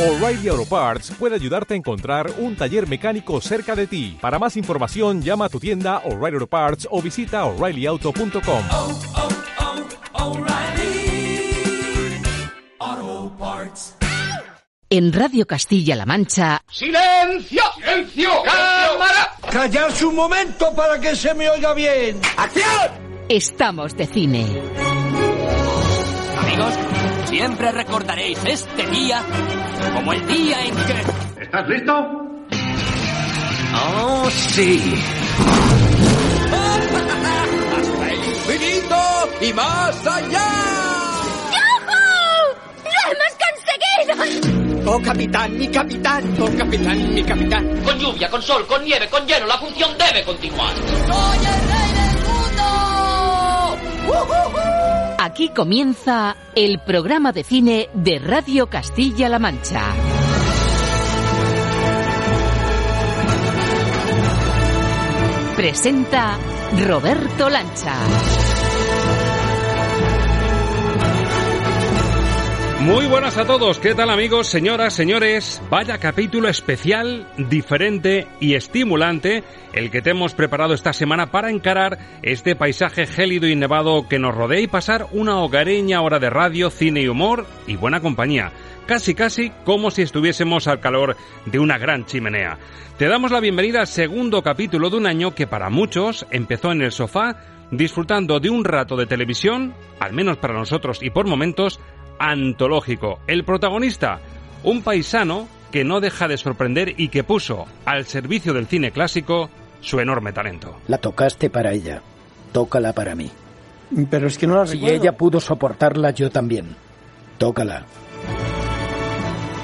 O'Reilly Auto Parts puede ayudarte a encontrar un taller mecánico cerca de ti. Para más información, llama a tu tienda O'Reilly Auto Parts o visita oreillyauto.com. oh, oh, Parts. En Radio Castilla-La Mancha, ¡Silencio! ¡Silencio! ¡Cámara! Callarse un momento para que se me oiga bien. ¡Acción! estamos de cine. Amigos, siempre recordaréis este día como el día en que... ¿Estás listo? ¡Oh, sí! ¡Hasta el infinito y más allá! ¡Lo hemos conseguido! ¡Oh, capitán, mi capitán! ¡Oh, capitán, mi capitán! Con lluvia, con sol, con nieve, con hielo, la función debe continuar. ¡Soy el rey del mundo! Aquí comienza el programa de cine de Radio Castilla-La Mancha. Presenta Roberto Lancha. Muy buenas a todos, ¿qué tal amigos, señoras, señores? Vaya capítulo especial, diferente y estimulante el que te hemos preparado esta semana para encarar este paisaje gélido y nevado que nos rodea y pasar una hogareña hora de radio, cine y humor y buena compañía. Casi casi como si estuviésemos al calor de una gran chimenea. Te damos la bienvenida al segundo capítulo de un año que para muchos empezó en el sofá disfrutando de un rato de televisión, al menos para nosotros y por momentos, antológico. El protagonista, un paisano que no deja de sorprender y que puso al servicio del cine clásico su enorme talento. La tocaste para ella. Tócala para mí. Pero es que no la Si recuerdo. ella pudo soportarla, yo también. Tócala.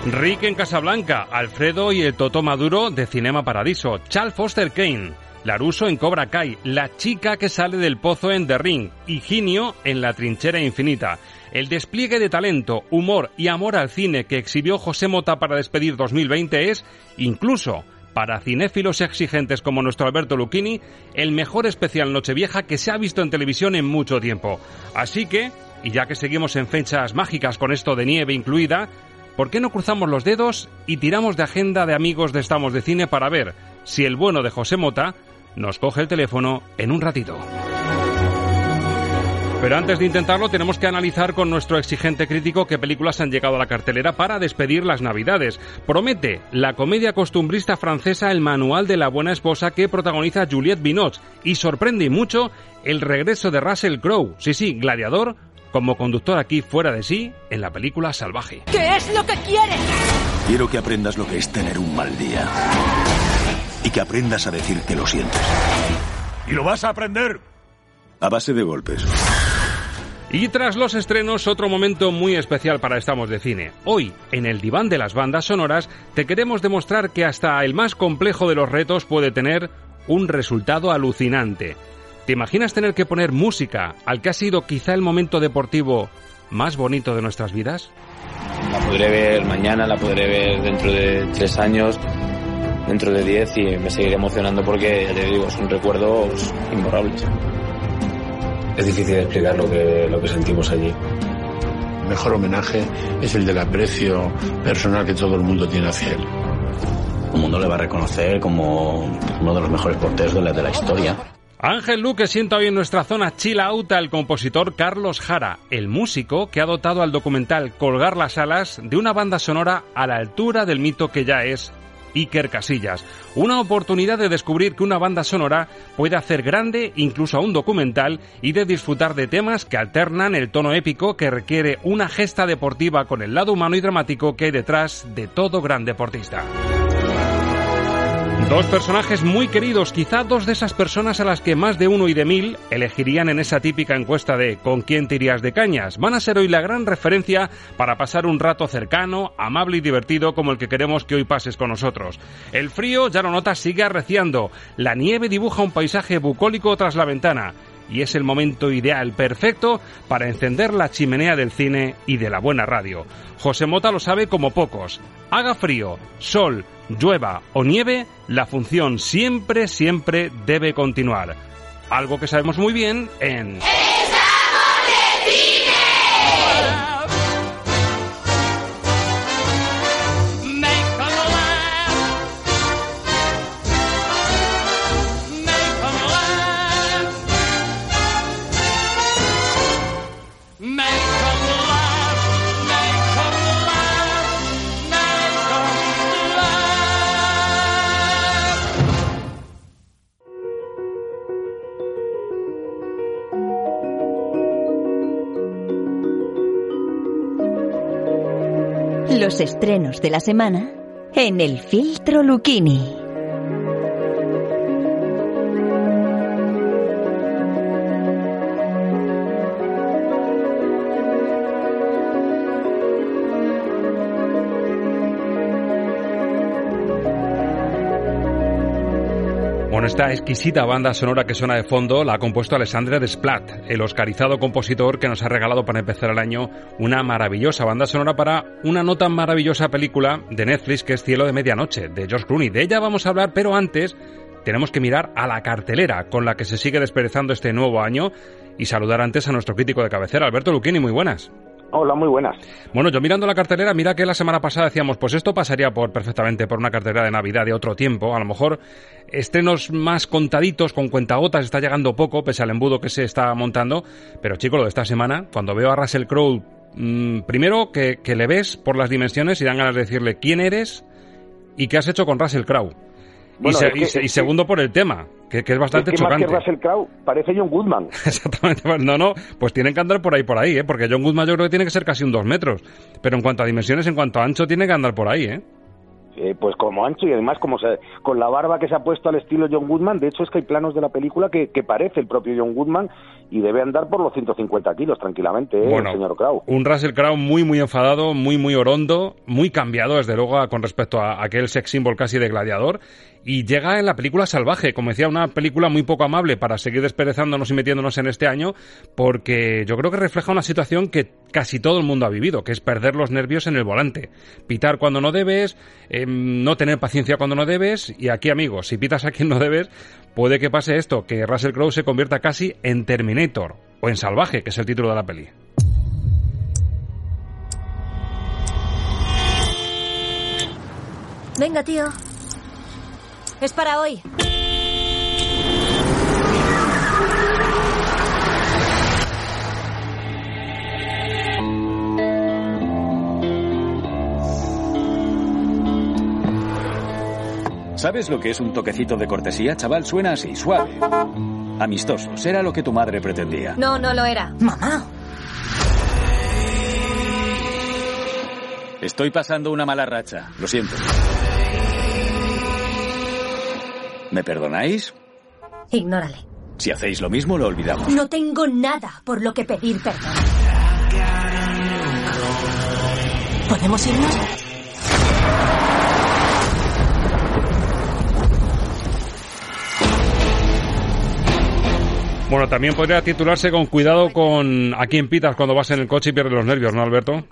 Rick en Casablanca, Alfredo y el Totó Maduro de Cinema Paradiso, Charles Foster Kane, Laruso en Cobra Kai, la chica que sale del pozo en The Ring, Higinio en La Trinchera Infinita. El despliegue de talento, humor y amor al cine que exhibió José Mota para despedir 2020 es, incluso para cinéfilos exigentes como nuestro Alberto Lucchini, el mejor especial Nochevieja que se ha visto en televisión en mucho tiempo. Así que, y ya que seguimos en fechas mágicas con esto de nieve incluida, ¿por qué no cruzamos los dedos y tiramos de agenda de amigos de Estamos de Cine para ver si el bueno de José Mota nos coge el teléfono en un ratito? Pero antes de intentarlo tenemos que analizar con nuestro exigente crítico qué películas han llegado a la cartelera para despedir las Navidades. Promete la comedia costumbrista francesa El Manual de la Buena Esposa que protagoniza Juliette Binoche y sorprende y mucho el regreso de Russell Crowe, sí sí, gladiador, como conductor aquí fuera de sí en la película Salvaje. ¿Qué es lo que quieres? Quiero que aprendas lo que es tener un mal día. Y que aprendas a decir que lo sientes. ¿Y lo vas a aprender? A base de golpes. Y tras los estrenos, otro momento muy especial para Estamos de Cine. Hoy, en el diván de las bandas sonoras, te queremos demostrar que hasta el más complejo de los retos puede tener un resultado alucinante. ¿Te imaginas tener que poner música al que ha sido quizá el momento deportivo más bonito de nuestras vidas? La podré ver mañana, la podré ver dentro de tres años, dentro de diez y me seguiré emocionando porque, ya te digo, son recuerdos imborrables. Es difícil explicar lo que, lo que sentimos allí. El mejor homenaje es el del aprecio personal que todo el mundo tiene hacia él. El mundo le va a reconocer como uno de los mejores porteros de la, de la historia. Ángel Luque sienta hoy en nuestra zona chill out al compositor Carlos Jara, el músico que ha dotado al documental Colgar las alas de una banda sonora a la altura del mito que ya es Iker Casillas. Una oportunidad de descubrir que una banda sonora puede hacer grande incluso a un documental y de disfrutar de temas que alternan el tono épico que requiere una gesta deportiva con el lado humano y dramático que hay detrás de todo gran deportista. Dos personajes muy queridos, quizá dos de esas personas a las que más de uno y de mil elegirían en esa típica encuesta de ¿con quién te irías de cañas? Van a ser hoy la gran referencia para pasar un rato cercano, amable y divertido como el que queremos que hoy pases con nosotros. El frío, ya lo notas, sigue arreciando. La nieve dibuja un paisaje bucólico tras la ventana. Y es el momento ideal, perfecto, para encender la chimenea del cine y de la buena radio. José Mota lo sabe como pocos. Haga frío, sol, llueva o nieve, la función siempre, siempre debe continuar. Algo que sabemos muy bien en... estrenos de la semana en el filtro Lucchini. Esta exquisita banda sonora que suena de fondo la ha compuesto Alessandre Desplat, el oscarizado compositor que nos ha regalado para empezar el año una maravillosa banda sonora para una no tan maravillosa película de Netflix que es Cielo de Medianoche, de George Clooney. De ella vamos a hablar, pero antes tenemos que mirar a la cartelera con la que se sigue desperezando este nuevo año y saludar antes a nuestro crítico de cabecera, Alberto Lucchini. Muy buenas. Hola, muy buenas. Bueno, yo mirando la cartelera, mira que la semana pasada decíamos, pues esto pasaría por perfectamente por una cartelera de Navidad de otro tiempo. A lo mejor estrenos más contaditos, con cuentagotas, está llegando poco, pese al embudo que se está montando. Pero chico, lo de esta semana, cuando veo a Russell Crowe, mmm, primero que, que le ves por las dimensiones y dan ganas de decirle quién eres y qué has hecho con Russell Crowe. Bueno, y, se- que- y se- segundo por el tema, que, que es bastante es que chocante. más que Russell Crowe, parece John Goodman. Exactamente. Pues No, no, pues tienen que andar por ahí, por ahí, ¿eh? Porque John Goodman yo creo que tiene que ser casi un dos metros. Pero en cuanto a dimensiones, en cuanto a ancho, tiene que andar por ahí, ¿eh? Eh, pues como ancho y además como se- con la barba que se ha puesto al estilo John Goodman. De hecho, es que hay planos de la película que, que parece el propio John Goodman y debe andar por los 150 kilos tranquilamente, ¿eh, Bueno, el señor Crowe. Un Russell Crowe muy, muy enfadado, muy, muy orondo, muy cambiado, desde luego, a- con respecto a aquel sex symbol casi de gladiador. Y llega en la película Salvaje, como decía, una película muy poco amable para seguir desperezándonos y metiéndonos en este año, porque yo creo que refleja una situación que casi todo el mundo ha vivido, que es perder los nervios en el volante. Pitar cuando no debes, em, no tener paciencia cuando no debes, y aquí, amigos, si pitas a quien no debes, puede que pase esto, que Russell Crowe se convierta casi en Terminator, o en Salvaje, que es el título de la peli. Venga, tío. Es para hoy. ¿Sabes lo que es un toquecito de cortesía, chaval? Suena así, suave. Amistoso, será lo que tu madre pretendía. No, no lo era. Mamá. Estoy pasando una mala racha, lo siento. ¿Me perdonáis? Ignórale. Si hacéis lo mismo, lo olvidamos. No tengo nada por lo que pedir perdón. ¿Podemos irnos? Bueno, también podría titularse con cuidado con a quién pitas cuando vas en el coche y pierdes los nervios, ¿no, Alberto?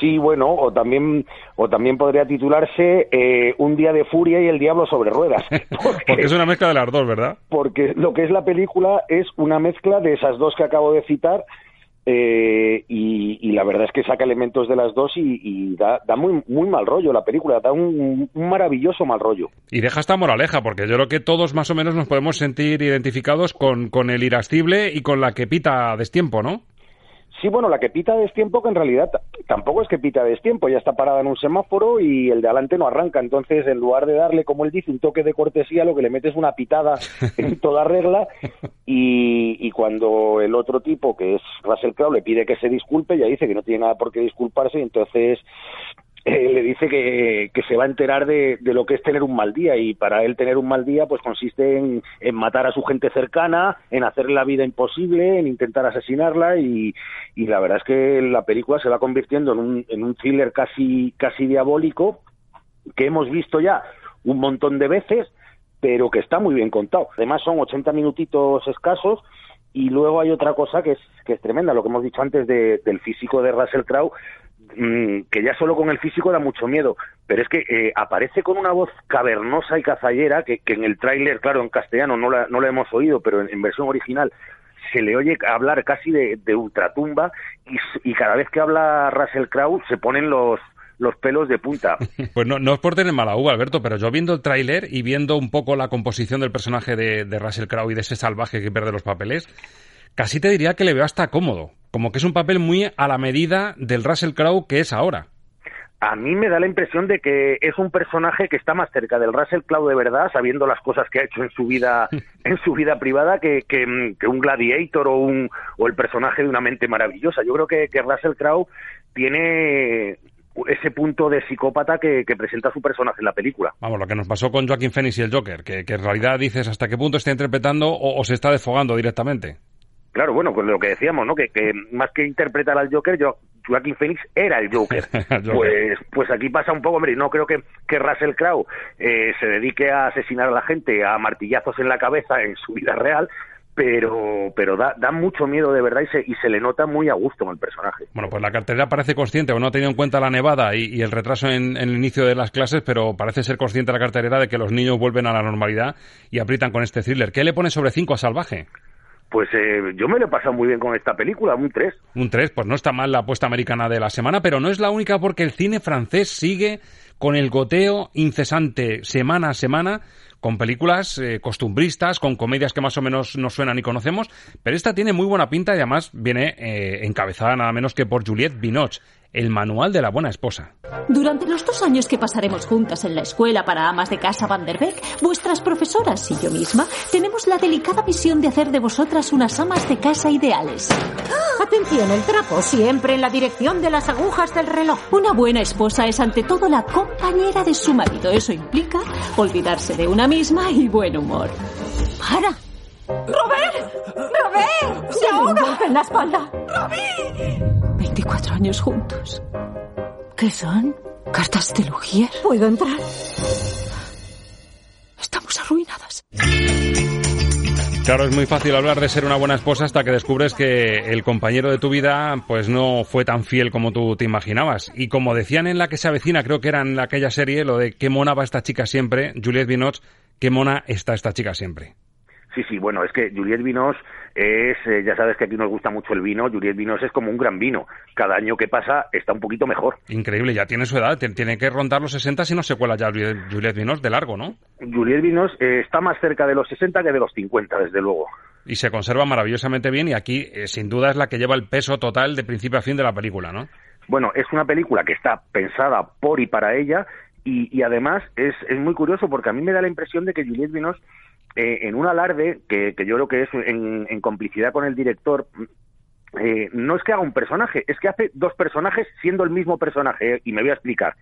Sí, bueno, o también, o también podría titularse eh, Un día de furia y el diablo sobre ruedas. Porque es una mezcla de las dos, ¿verdad? porque lo que es la película es una mezcla de esas dos que acabo de citar eh, y, y la verdad es que saca elementos de las dos y, y da, da muy, muy mal rollo la película, da un, un maravilloso mal rollo. Y deja esta moraleja, porque yo creo que todos más o menos nos podemos sentir identificados con, con el irascible y con la que pita a destiempo, ¿no? Sí, bueno, la que pita a destiempo, que en realidad tampoco es que pita a destiempo, ya está parada en un semáforo y el de adelante no arranca. Entonces, en lugar de darle, como él dice, un toque de cortesía, lo que le mete es una pitada en toda regla. Y, y cuando el otro tipo, que es Russell Crowe, le pide que se disculpe, ya dice que no tiene nada por qué disculparse, y entonces eh, le dice que, que se va a enterar de, de lo que es tener un mal día y para él tener un mal día pues consiste en, en matar a su gente cercana, en hacerle la vida imposible, en intentar asesinarla y, y la verdad es que la película se va convirtiendo en un, en un thriller casi, casi diabólico que hemos visto ya un montón de veces pero que está muy bien contado. Además son 80 minutitos escasos y luego hay otra cosa que es, que es tremenda, lo que hemos dicho antes de- del físico de Russell Crowe, mm, que ya solo con el físico da mucho miedo, pero es que eh, aparece con una voz cavernosa y cazallera que, en el tráiler, claro, en castellano no la, no la hemos oído, pero en, versión original se le oye hablar casi de, ultratumba y cada vez que habla Russell Crowe se ponen los, los pelos de punta. Pues no, no es por tener mala uva, Alberto, pero yo viendo el tráiler y viendo un poco la composición del personaje de, de Russell Crowe y de ese salvaje que pierde los papeles, casi te diría que le veo hasta cómodo. Como que es un papel muy a la medida del Russell Crowe que es ahora. a mí me da la impresión de que es un personaje que está más cerca del Russell Crowe de verdad, sabiendo las cosas que ha hecho en su vida, en su vida privada, que, que, que un gladiator o un o el personaje de una mente maravillosa. Yo creo que, que Russell Crowe tiene ese punto de psicópata que, que, presenta su personaje en la película. Vamos, lo que nos pasó con Joaquín Phoenix y el Joker, que, que en realidad dices hasta qué punto está interpretando o, o se está desfogando directamente. Claro, bueno, pues lo que decíamos, ¿no? Que, que más que interpretar al Joker, yo, Joaquín Phoenix era el Joker. pues, pues aquí pasa un poco, hombre, no creo que, que Russell Crowe eh, se dedique a asesinar a la gente a martillazos en la cabeza en su vida real, pero pero da, da mucho miedo de verdad y se, y se le nota muy a gusto en el personaje. Bueno, pues la cartera parece consciente, o no ha tenido en cuenta la nevada y, y el retraso en, en, el inicio de las clases, pero parece ser consciente la cartelera de que los niños vuelven a la normalidad y aprietan con este thriller. ¿Qué le pone sobre 5 a Salvaje? Pues eh, yo me lo he pasado muy bien con esta película, un 3. Un 3, pues no está mal la apuesta americana de la semana, pero no es la única porque el cine francés sigue con el goteo incesante semana a semana con películas eh, costumbristas, con comedias que más o menos nos suenan y conocemos, pero esta tiene muy buena pinta y además viene eh, encabezada nada menos que por Juliette Binoche, el manual de la buena esposa. Durante los dos años que pasaremos juntas en la escuela para amas de casa Van der Beek, vuestras profesoras y yo misma tenemos la delicada misión de hacer de vosotras unas amas de casa ideales. Atención, el trapo siempre en la dirección de las agujas del reloj. Una buena esposa es ante todo la compañera de su marido. Eso implica olvidarse de una misma y buen humor. ¡Para! ¡Robert! ¡Robert! ¡Se ahoga! en la espalda! ¡Robert! 24 años juntos. ¿Qué son? ¿Cartas de Lugier? ¿Puedo entrar? Estamos arruinadas. Claro, es muy fácil hablar de ser una buena esposa hasta que descubres que el compañero de tu vida pues no fue tan fiel como tú te imaginabas. Y como decían en la que se avecina, creo que era en aquella serie, lo de qué mona va esta chica siempre, Juliette Binoche, qué mona está esta chica siempre. Sí, sí, bueno, es que Juliette Vinos es, eh, ya sabes que aquí nos gusta mucho el vino, Juliette Vinos es como un gran vino. Cada año que pasa está un poquito mejor. Increíble, ya tiene su edad, tiene que rondar los 60 si no se cuela ya Juliette Vinos de largo, ¿no? Juliette Vinos eh, está más cerca de los 60 que de los 50, desde luego. Y se conserva maravillosamente bien y aquí, eh, sin duda, es la que lleva el peso total de principio a fin de la película, ¿no? Bueno, es una película que está pensada por y para ella y, y además es, es muy curioso porque a mí me da la impresión de que Juliette Vinos eh, en un alarde que, que, yo creo que es en, complicidad con el director. Eh, no es que haga un personaje, es que hace dos personajes siendo el mismo personaje, y me voy a explicar.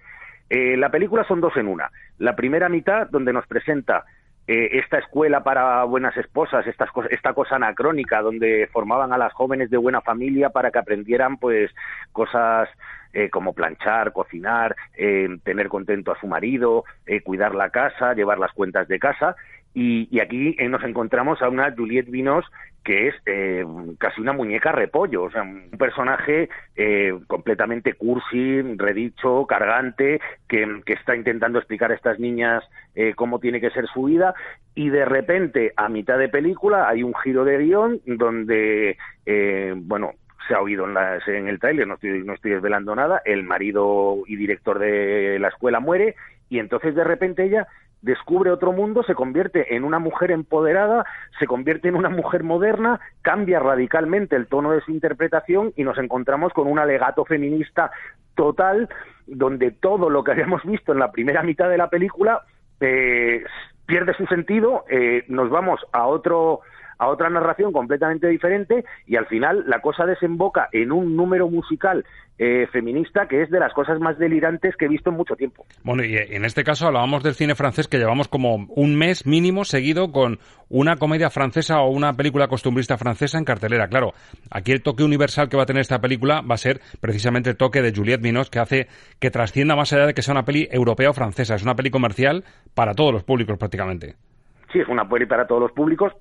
Eh, la película son dos en una. La primera mitad, donde nos presenta eh, esta escuela para buenas esposas, estas esta cosa anacrónica, donde formaban a las jóvenes de buena familia para que aprendieran, pues, cosas eh, como planchar, cocinar, eh, tener contento a su marido, eh, cuidar la casa, llevar las cuentas de casa. Y, aquí eh, nos encontramos a una Juliette Vinos que es eh, casi una muñeca repollo, o sea, un personaje eh, completamente cursi, redicho, cargante, que, que, está intentando explicar a estas niñas eh, cómo tiene que ser su vida, y de repente, a mitad de película, hay un giro de guion donde, eh, bueno, se ha oído en, la, en el tráiler, no estoy, no estoy desvelando nada, el marido y director de la escuela muere, y entonces de repente ella descubre otro mundo, se convierte en una mujer empoderada, se convierte en una mujer moderna, cambia radicalmente el tono de su interpretación y nos encontramos con un alegato feminista total donde todo lo que habíamos visto en la primera mitad de la película eh, pierde su sentido, eh, nos vamos a otro a otra narración completamente diferente y al final la cosa desemboca en un número musical eh, feminista que es de las cosas más delirantes que he visto en mucho tiempo. Bueno, y en este caso hablábamos del cine francés que llevamos como un mes mínimo seguido con una comedia francesa o una película costumbrista francesa en cartelera. Claro, aquí el toque universal que va a tener esta película va a ser precisamente el toque de Juliette Binoche que hace que trascienda más allá de que sea una peli europea o francesa. Es una peli comercial para todos los públicos prácticamente. Sí, es una peli para todos los públicos,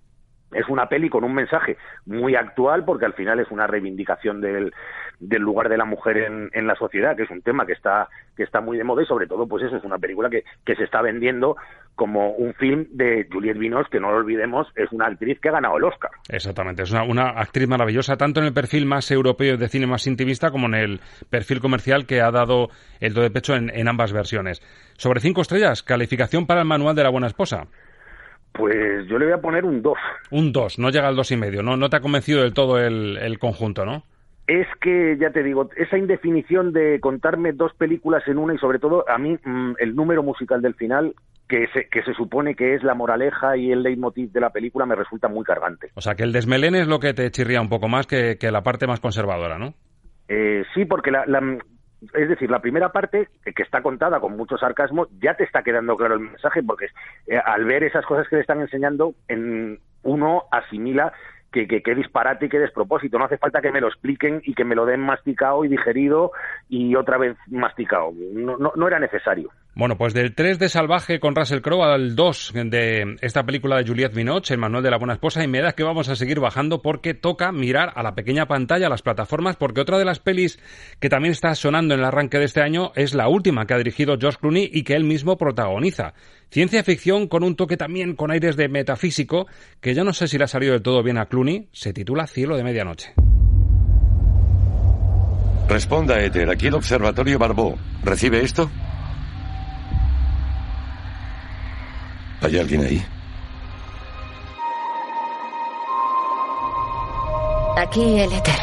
es una peli con un mensaje muy actual porque al final es una reivindicación del, del lugar de la mujer en, en, la sociedad, que es un tema que está, que está muy de moda y sobre todo pues eso es una película que, que se está vendiendo como un film de Juliette Binoche, que no lo olvidemos, es una actriz que ha ganado el Oscar. Exactamente, es una, una actriz maravillosa, tanto en el perfil más europeo de cine más intimista como en el perfil comercial que ha dado el do de pecho en ambas versiones. Sobre cinco estrellas, calificación para el manual de la buena esposa. Pues yo le voy a poner un 2. Un 2, no llega al dos y medio, ¿no? No te ha convencido del todo el, el conjunto, ¿no? es que, ya te digo, esa indefinición de contarme dos películas en una y sobre todo a mí mmm, el número musical del final, que se, que se supone que es la moraleja y el leitmotiv de la película, me resulta muy cargante. O sea, que el desmelén es lo que te chirría un poco más que, que la parte más conservadora, ¿no? Eh, sí, porque la, la, es decir, la primera parte, que está contada con mucho sarcasmo, ya te está quedando claro el mensaje, porque eh, al ver esas cosas que le están enseñando, en, uno asimila que, que, disparate y que despropósito. No hace falta que me lo expliquen y que me lo den masticado y digerido y otra vez masticado. No, no, no era necesario. Bueno, pues del 3 de Salvaje con Russell Crowe al 2 de esta película de Juliette Binoche, el manual de la buena esposa, y me da que vamos a seguir bajando porque toca mirar a la pequeña pantalla, a las plataformas, porque otra de las pelis que también está sonando en el arranque de este año es la última que ha dirigido Josh Clooney y que él mismo protagoniza. Ciencia ficción con un toque también con aires de metafísico, que yo no sé si le ha salido del todo bien a Clooney, se titula Cielo de Medianoche. Responda, Ether, aquí el Observatorio Barbó. ¿Recibe esto? ¿Hay alguien ahí? Aquí el éter.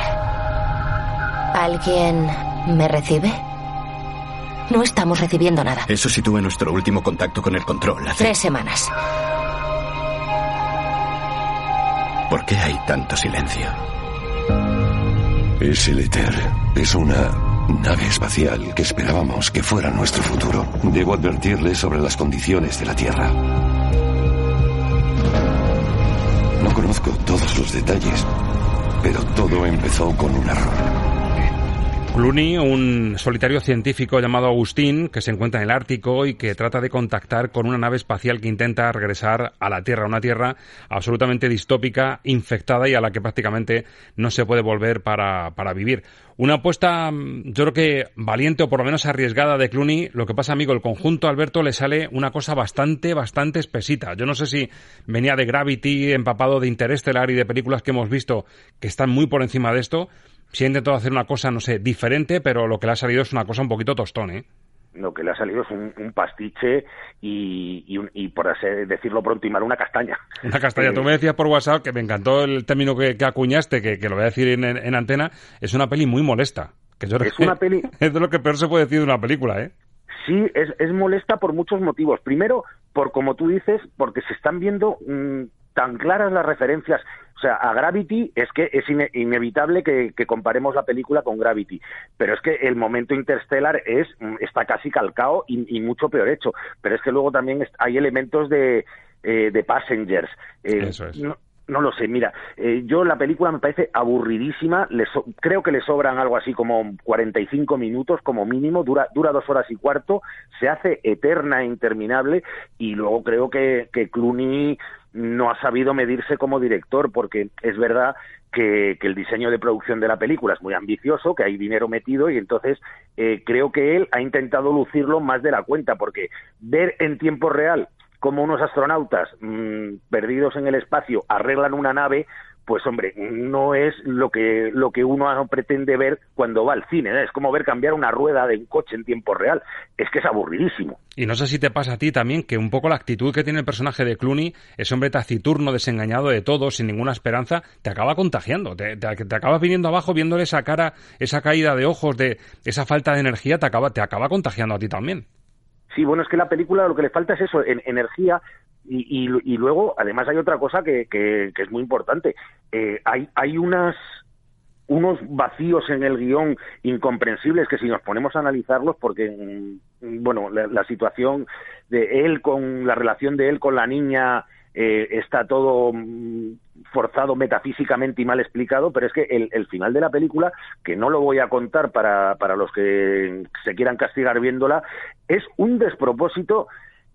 ¿Alguien me recibe? No estamos recibiendo nada. Eso sitúa nuestro último contacto con el control. Hace... Tres semanas. ¿Por qué hay tanto silencio? Es el Ether. Es una nave espacial que esperábamos que fuera nuestro futuro. Debo advertirle sobre las condiciones de la Tierra. No conozco todos los detalles, pero todo empezó con un error. Clooney, un solitario científico llamado Agustín, que se encuentra en el Ártico y que trata de contactar con una nave espacial que intenta regresar a la Tierra, una Tierra absolutamente distópica, infectada y a la que prácticamente no se puede volver para, para vivir. Una apuesta, yo creo que valiente o por lo menos arriesgada de Clooney. Lo que pasa, amigo, el conjunto Alberto le sale una cosa bastante, bastante espesita. Yo no sé si venía de Gravity, empapado de Interestelar y de películas que hemos visto que están muy por encima de esto si ha intentado hacer una cosa, no sé, diferente, pero lo que le ha salido es una cosa un poquito tostón, ¿eh? Lo que le ha salido es un, un pastiche y, y, y, por así decirlo pronto, y mal, una castaña. Una castaña. Eh, Tú me decías por WhatsApp que me encantó el término que, que acuñaste, que, que, lo voy a decir en, en, en, antena. Es una peli muy molesta. Que yo es una peli. Es de lo que peor se puede decir de una película, ¿eh? Sí, es, es molesta por muchos motivos. Primero, por como tú dices, porque se están viendo mmm, tan claras las referencias o sea, a Gravity es que es ine inevitable que, que, comparemos la película con Gravity, pero es que el momento interstellar es está casi calcado y, y mucho peor hecho. Pero es que luego también hay elementos de, eh, de Passengers. Eh, Eso es. No, no lo sé, mira, eh, yo la película me parece aburridísima, le so creo que le sobran algo así como 45 minutos como mínimo, dura, dura dos horas y cuarto, se hace eterna e interminable y luego creo que, que Clooney no ha sabido medirse como director, porque es verdad que, que, el diseño de producción de la película es muy ambicioso, que hay dinero metido y entonces eh, creo que él ha intentado lucirlo más de la cuenta, porque ver en tiempo real cómo unos astronautas mmm, perdidos en el espacio arreglan una nave, pues hombre, no es lo que lo que uno pretende ver cuando va al cine, ¿eh? es como ver cambiar una rueda de un coche en tiempo real, es que es aburridísimo. Y no sé si te pasa a ti también que un poco la actitud que tiene el personaje de Clooney, ese hombre taciturno, desengañado de todo, sin ninguna esperanza, te acaba contagiando, te, te acabas viniendo abajo viéndole esa cara, esa caída de ojos, de esa falta de energía, te acaba, te acaba contagiando a ti también. Sí, bueno, es que la película lo que le falta es eso, en, energía, y, y, luego, además, hay otra cosa que, que, es muy importante. Eh, hay, hay unas unos vacíos en el guion incomprensibles que si nos ponemos a analizarlos, porque, bueno, la, la situación de él con la relación de él con la niña eh, está todo forzado metafísicamente y mal explicado, pero es que el, el, final de la película, que no lo voy a contar para, para los que se quieran castigar viéndola, es un despropósito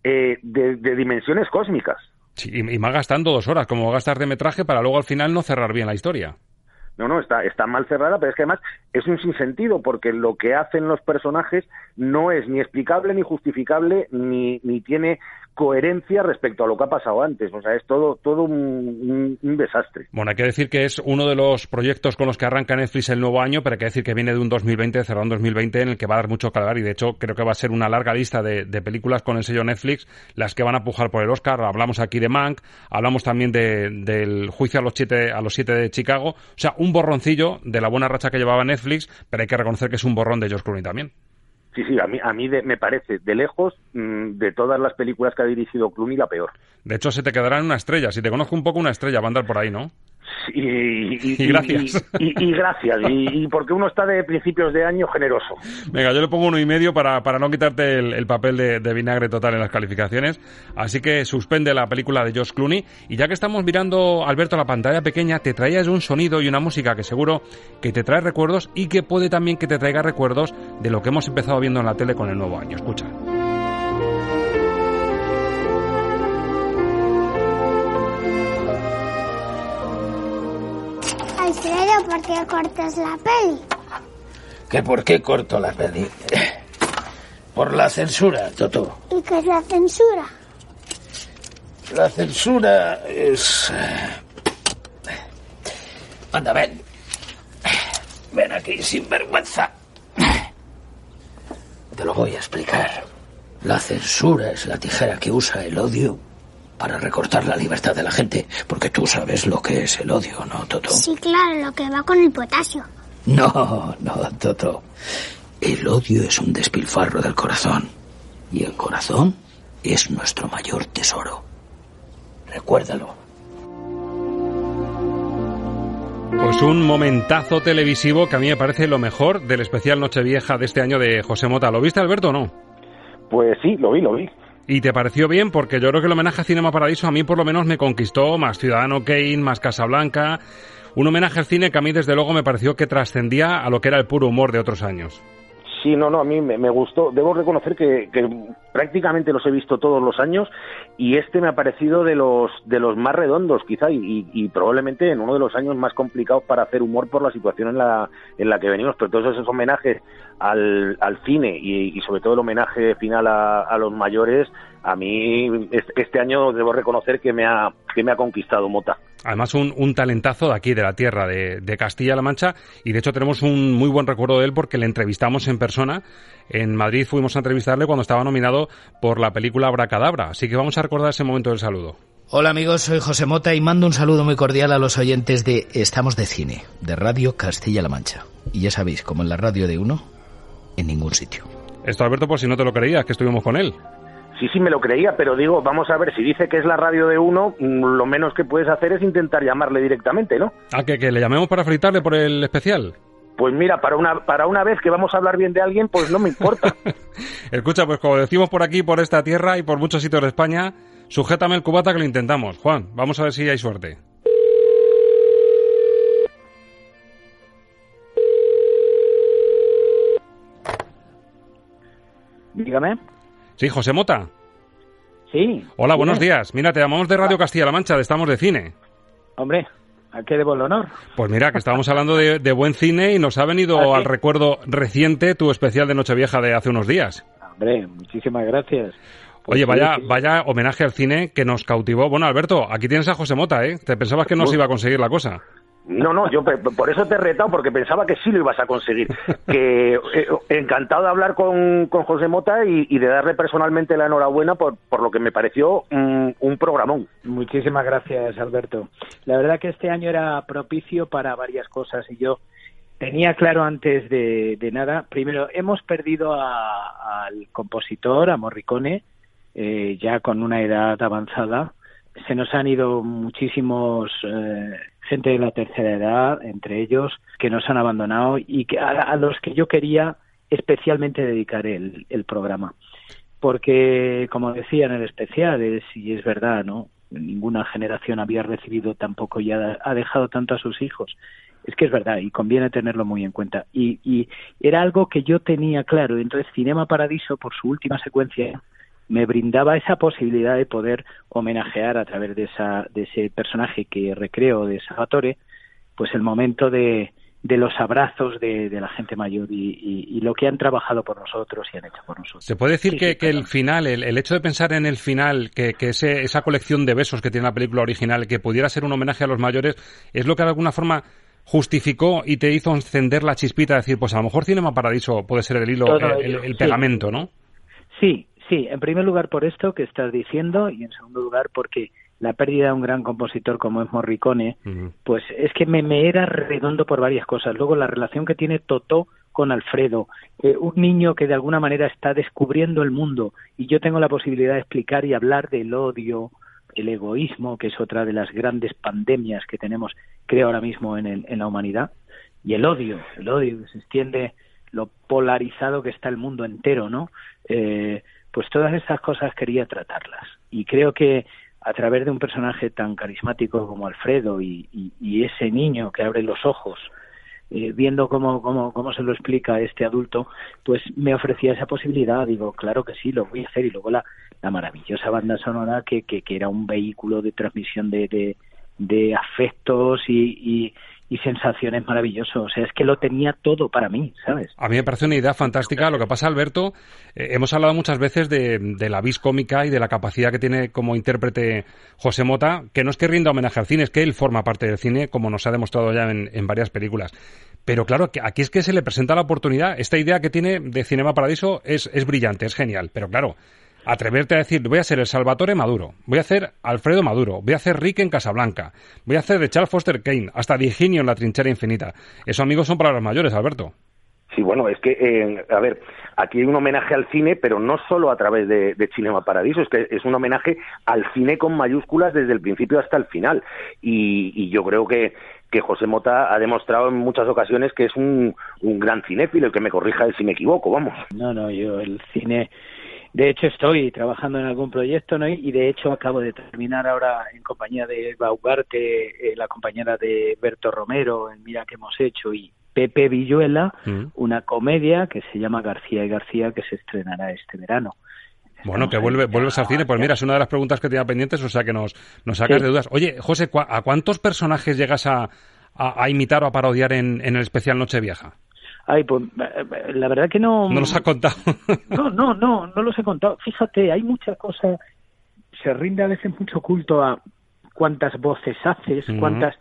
eh, de, de, dimensiones cósmicas. Sí, y, y más gastando dos horas, como gastar de metraje para luego al final no cerrar bien la historia. No, no, está, está mal cerrada, pero es que además es un sinsentido, porque lo que hacen los personajes no es ni explicable, ni justificable, ni, ni tiene coherencia respecto a lo que ha pasado antes. O sea, es todo, todo un, desastre. Bueno, hay que decir que es uno de los proyectos con los que arranca Netflix el nuevo año, pero hay que decir que viene de un 2020, cerrado un 2020, en el que va a dar mucho hablar y de hecho creo que va a ser una larga lista de, de, películas con el sello Netflix las que van a pujar por el Oscar. Hablamos aquí de Mank, hablamos también de, del juicio a los siete, a los siete de Chicago. O sea, un borroncillo de la buena racha que llevaba Netflix, pero hay que reconocer que es un borrón de George Clooney también. Sí, sí, a mí, a mí de, me parece, de lejos, mmm, de todas las películas que ha dirigido Clooney, la peor. De hecho, se te quedará en una estrella. Si te conozco un poco, una estrella va a andar por ahí, ¿no? Y, Y gracias. Y, gracias. Y, y porque uno está de principios de año generoso. Venga, yo le pongo uno y medio para, para no quitarte el, el papel de, de vinagre total en las calificaciones. Así que suspende la película de Josh Clooney. Y ya que estamos mirando, Alberto, la pantalla pequeña, te traías un sonido y una música que seguro que te trae recuerdos y que puede también que te traiga recuerdos de lo que hemos empezado viendo en la tele con el nuevo año. Escucha. Alfredo, ¿por qué cortas la peli? ¿Que por qué corto la peli? Por la censura, Toto. ¿Y qué es la censura? La censura es... Anda, ven. Ven aquí, sin vergüenza. Te lo voy a explicar. La censura es la tijera que usa el odio para recortar la libertad de la gente, porque tú sabes lo que es el odio, ¿no, Toto? Sí, claro, lo que va con el potasio. No, no, Toto. El odio es un despilfarro del corazón. Y el corazón es nuestro mayor tesoro. Recuérdalo. Pues un momentazo televisivo que a mí me parece lo mejor del especial Nochevieja de este año de José Mota. ¿Lo viste, Alberto, o no? Pues sí, lo vi, lo vi. ¿Y te pareció bien? Porque yo creo que el homenaje a Cinema Paradiso a mí por lo menos me conquistó más Ciudadano Kane, más Casablanca. Un homenaje al cine que a mí desde luego me pareció que trascendía a lo que era el puro humor de otros años. Sí, no, no, a mí me, gustó. Debo reconocer que, que, prácticamente los he visto todos los años y este me ha parecido de los de los más redondos, quizá, y, y, probablemente en uno de los años más complicados para hacer humor por la situación en la, en la que venimos. Pero todos esos homenajes al, al cine y, sobre todo el homenaje final a los mayores, a mí este, año debo reconocer que me ha, que me ha conquistado Mota. Además, un, un, talentazo de aquí, de la tierra, de, de Castilla-La Mancha, y de hecho tenemos un muy buen recuerdo de él porque le entrevistamos en persona. En Madrid fuimos a entrevistarle cuando estaba nominado por la película Abracadabra, así que vamos a recordar ese momento del saludo. Hola amigos, soy José Mota y mando un saludo muy cordial a los oyentes de Estamos de Cine, de Radio Castilla-La Mancha. Y ya sabéis, como en la radio de uno, en ningún sitio. Esto, Alberto, por si no te lo creías, que estuvimos con él. Sí, sí, me lo creía, pero digo, vamos a ver, si dice que es la radio de uno, lo menos que puedes hacer es intentar llamarle directamente, ¿no? ¿A que, que le llamemos para fritarle por el especial? Pues mira, para una, para una vez que vamos a hablar bien de alguien, pues no me importa. Escucha, pues como decimos por aquí, por esta tierra y por muchos sitios de España, sujétame el cubata que lo intentamos. Juan, vamos a ver si hay suerte. Dígame. Sí, José Mota. Sí. Hola, buenos días. Mira, te llamamos de Radio Castilla-La Mancha, de Estamos de Cine. Hombre, ¿a qué debo el honor? Pues mira, que estábamos hablando de, de, buen cine y nos ha venido ¿Ah, sí? al recuerdo reciente tu especial de Nochevieja de hace unos días. Hombre, muchísimas gracias. Pues Oye, vaya, vaya homenaje al cine que nos cautivó. Bueno, Alberto, aquí tienes a José Mota, ¿eh? Te pensabas que no se iba a conseguir la cosa. No, no, yo por eso te he retado, porque pensaba que sí lo ibas a conseguir. Que eh, encantado de hablar con, con José Mota y, de darle personalmente la enhorabuena por, por lo que me pareció un, un programón. Muchísimas gracias, Alberto. La verdad que este año era propicio para varias cosas y yo tenía claro antes de, de nada, primero, hemos perdido a, al compositor, a Morricone, eh, ya con una edad avanzada. Se nos han ido muchísimos eh, gente de la tercera edad, entre ellos, que nos han abandonado y que a, los que yo quería especialmente dedicar el, el, programa. Porque, como decía en el especial, es, y es verdad, ¿no? Ninguna generación había recibido tampoco y ha, ha dejado tanto a sus hijos. Es que es verdad y conviene tenerlo muy en cuenta. Y, y era algo que yo tenía claro. Entonces, Cinema Paradiso, por su última secuencia, me brindaba esa posibilidad de poder homenajear a través de esa de ese personaje que recreo de Salvatore pues el momento de, de los abrazos de, de la gente mayor y, y, y, lo que han trabajado por nosotros y han hecho por nosotros. ¿Se puede decir sí, que, sí, que el final, el, el, hecho de pensar en el final, que, que ese, esa colección de besos que tiene la película original, que pudiera ser un homenaje a los mayores, es lo que de alguna forma justificó y te hizo encender la chispita de decir, pues a lo mejor Cinema Paradiso puede ser el hilo, el, el, pegamento, ¿no? Sí, Sí, en primer lugar por esto que estás diciendo y en segundo lugar porque la pérdida de un gran compositor como es Morricone, uh -huh. pues es que me, me, era redondo por varias cosas. Luego la relación que tiene Totó con Alfredo, eh, un niño que de alguna manera está descubriendo el mundo y yo tengo la posibilidad de explicar y hablar del odio, el egoísmo, que es otra de las grandes pandemias que tenemos, creo, ahora mismo en, el, en la humanidad, y el odio, el odio que se extiende, lo polarizado que está el mundo entero, ¿no? Eh, pues todas esas cosas quería tratarlas. Y creo que a través de un personaje tan carismático como Alfredo y, y, ese niño que abre los ojos, eh, viendo cómo, cómo, cómo se lo explica este adulto, pues me ofrecía esa posibilidad. Digo, claro que sí, lo voy a hacer. Y luego la, la maravillosa banda sonora que, que, que era un vehículo de transmisión de, de, de afectos y, y sensaciones maravillosas. O sea, es que lo tenía todo para mí, ¿sabes? A mí me parece una idea fantástica. Lo que pasa, Alberto, eh, hemos hablado muchas veces de, la vis cómica y de la capacidad que tiene como intérprete José Mota, que no es que rinda homenaje al cine, es que él forma parte del cine, como nos ha demostrado ya en, varias películas. Pero claro, aquí es que se le presenta la oportunidad. Esta idea que tiene de Cinema Paradiso es, es brillante, es genial. Pero claro, atreverte a decir, voy a ser el Salvatore Maduro, voy a hacer Alfredo Maduro, voy a hacer Rick en Casablanca, voy a hacer de Charles Foster Kane, hasta Virginio en la trinchera infinita. Eso, amigos, son palabras mayores, Alberto. Sí, bueno, es que, eh, a ver, aquí hay un homenaje al cine, pero no solo a través de, de, Cinema Paradiso, es que es un homenaje al cine con mayúsculas desde el principio hasta el final. Y, yo creo que, que José Mota ha demostrado en muchas ocasiones que es un, un gran cinéfilo, el que me corrija si me equivoco, vamos. No, no, yo el cine de hecho, estoy trabajando en algún proyecto, ¿no? Y de hecho acabo de terminar ahora en compañía de Baugarte, eh, la compañera de Berto Romero, en Mira que hemos hecho, y Pepe Villuela, mm. una comedia que se llama García y García, que se estrenará este verano. Bueno, que vuelve, vuelves al cine. Pues mira, es una de las preguntas que tenía pendientes, o sea que nos, nos sacas de dudas. Oye, José, ¿a cuántos personajes llegas a, a, imitar o a parodiar en, en el especial Nochevieja? Ay, pues la verdad que no. No los ha contado. no, no, no, no los he contado. Fíjate, hay muchas cosas. Se rinde a veces mucho culto a cuántas voces haces, cuántas.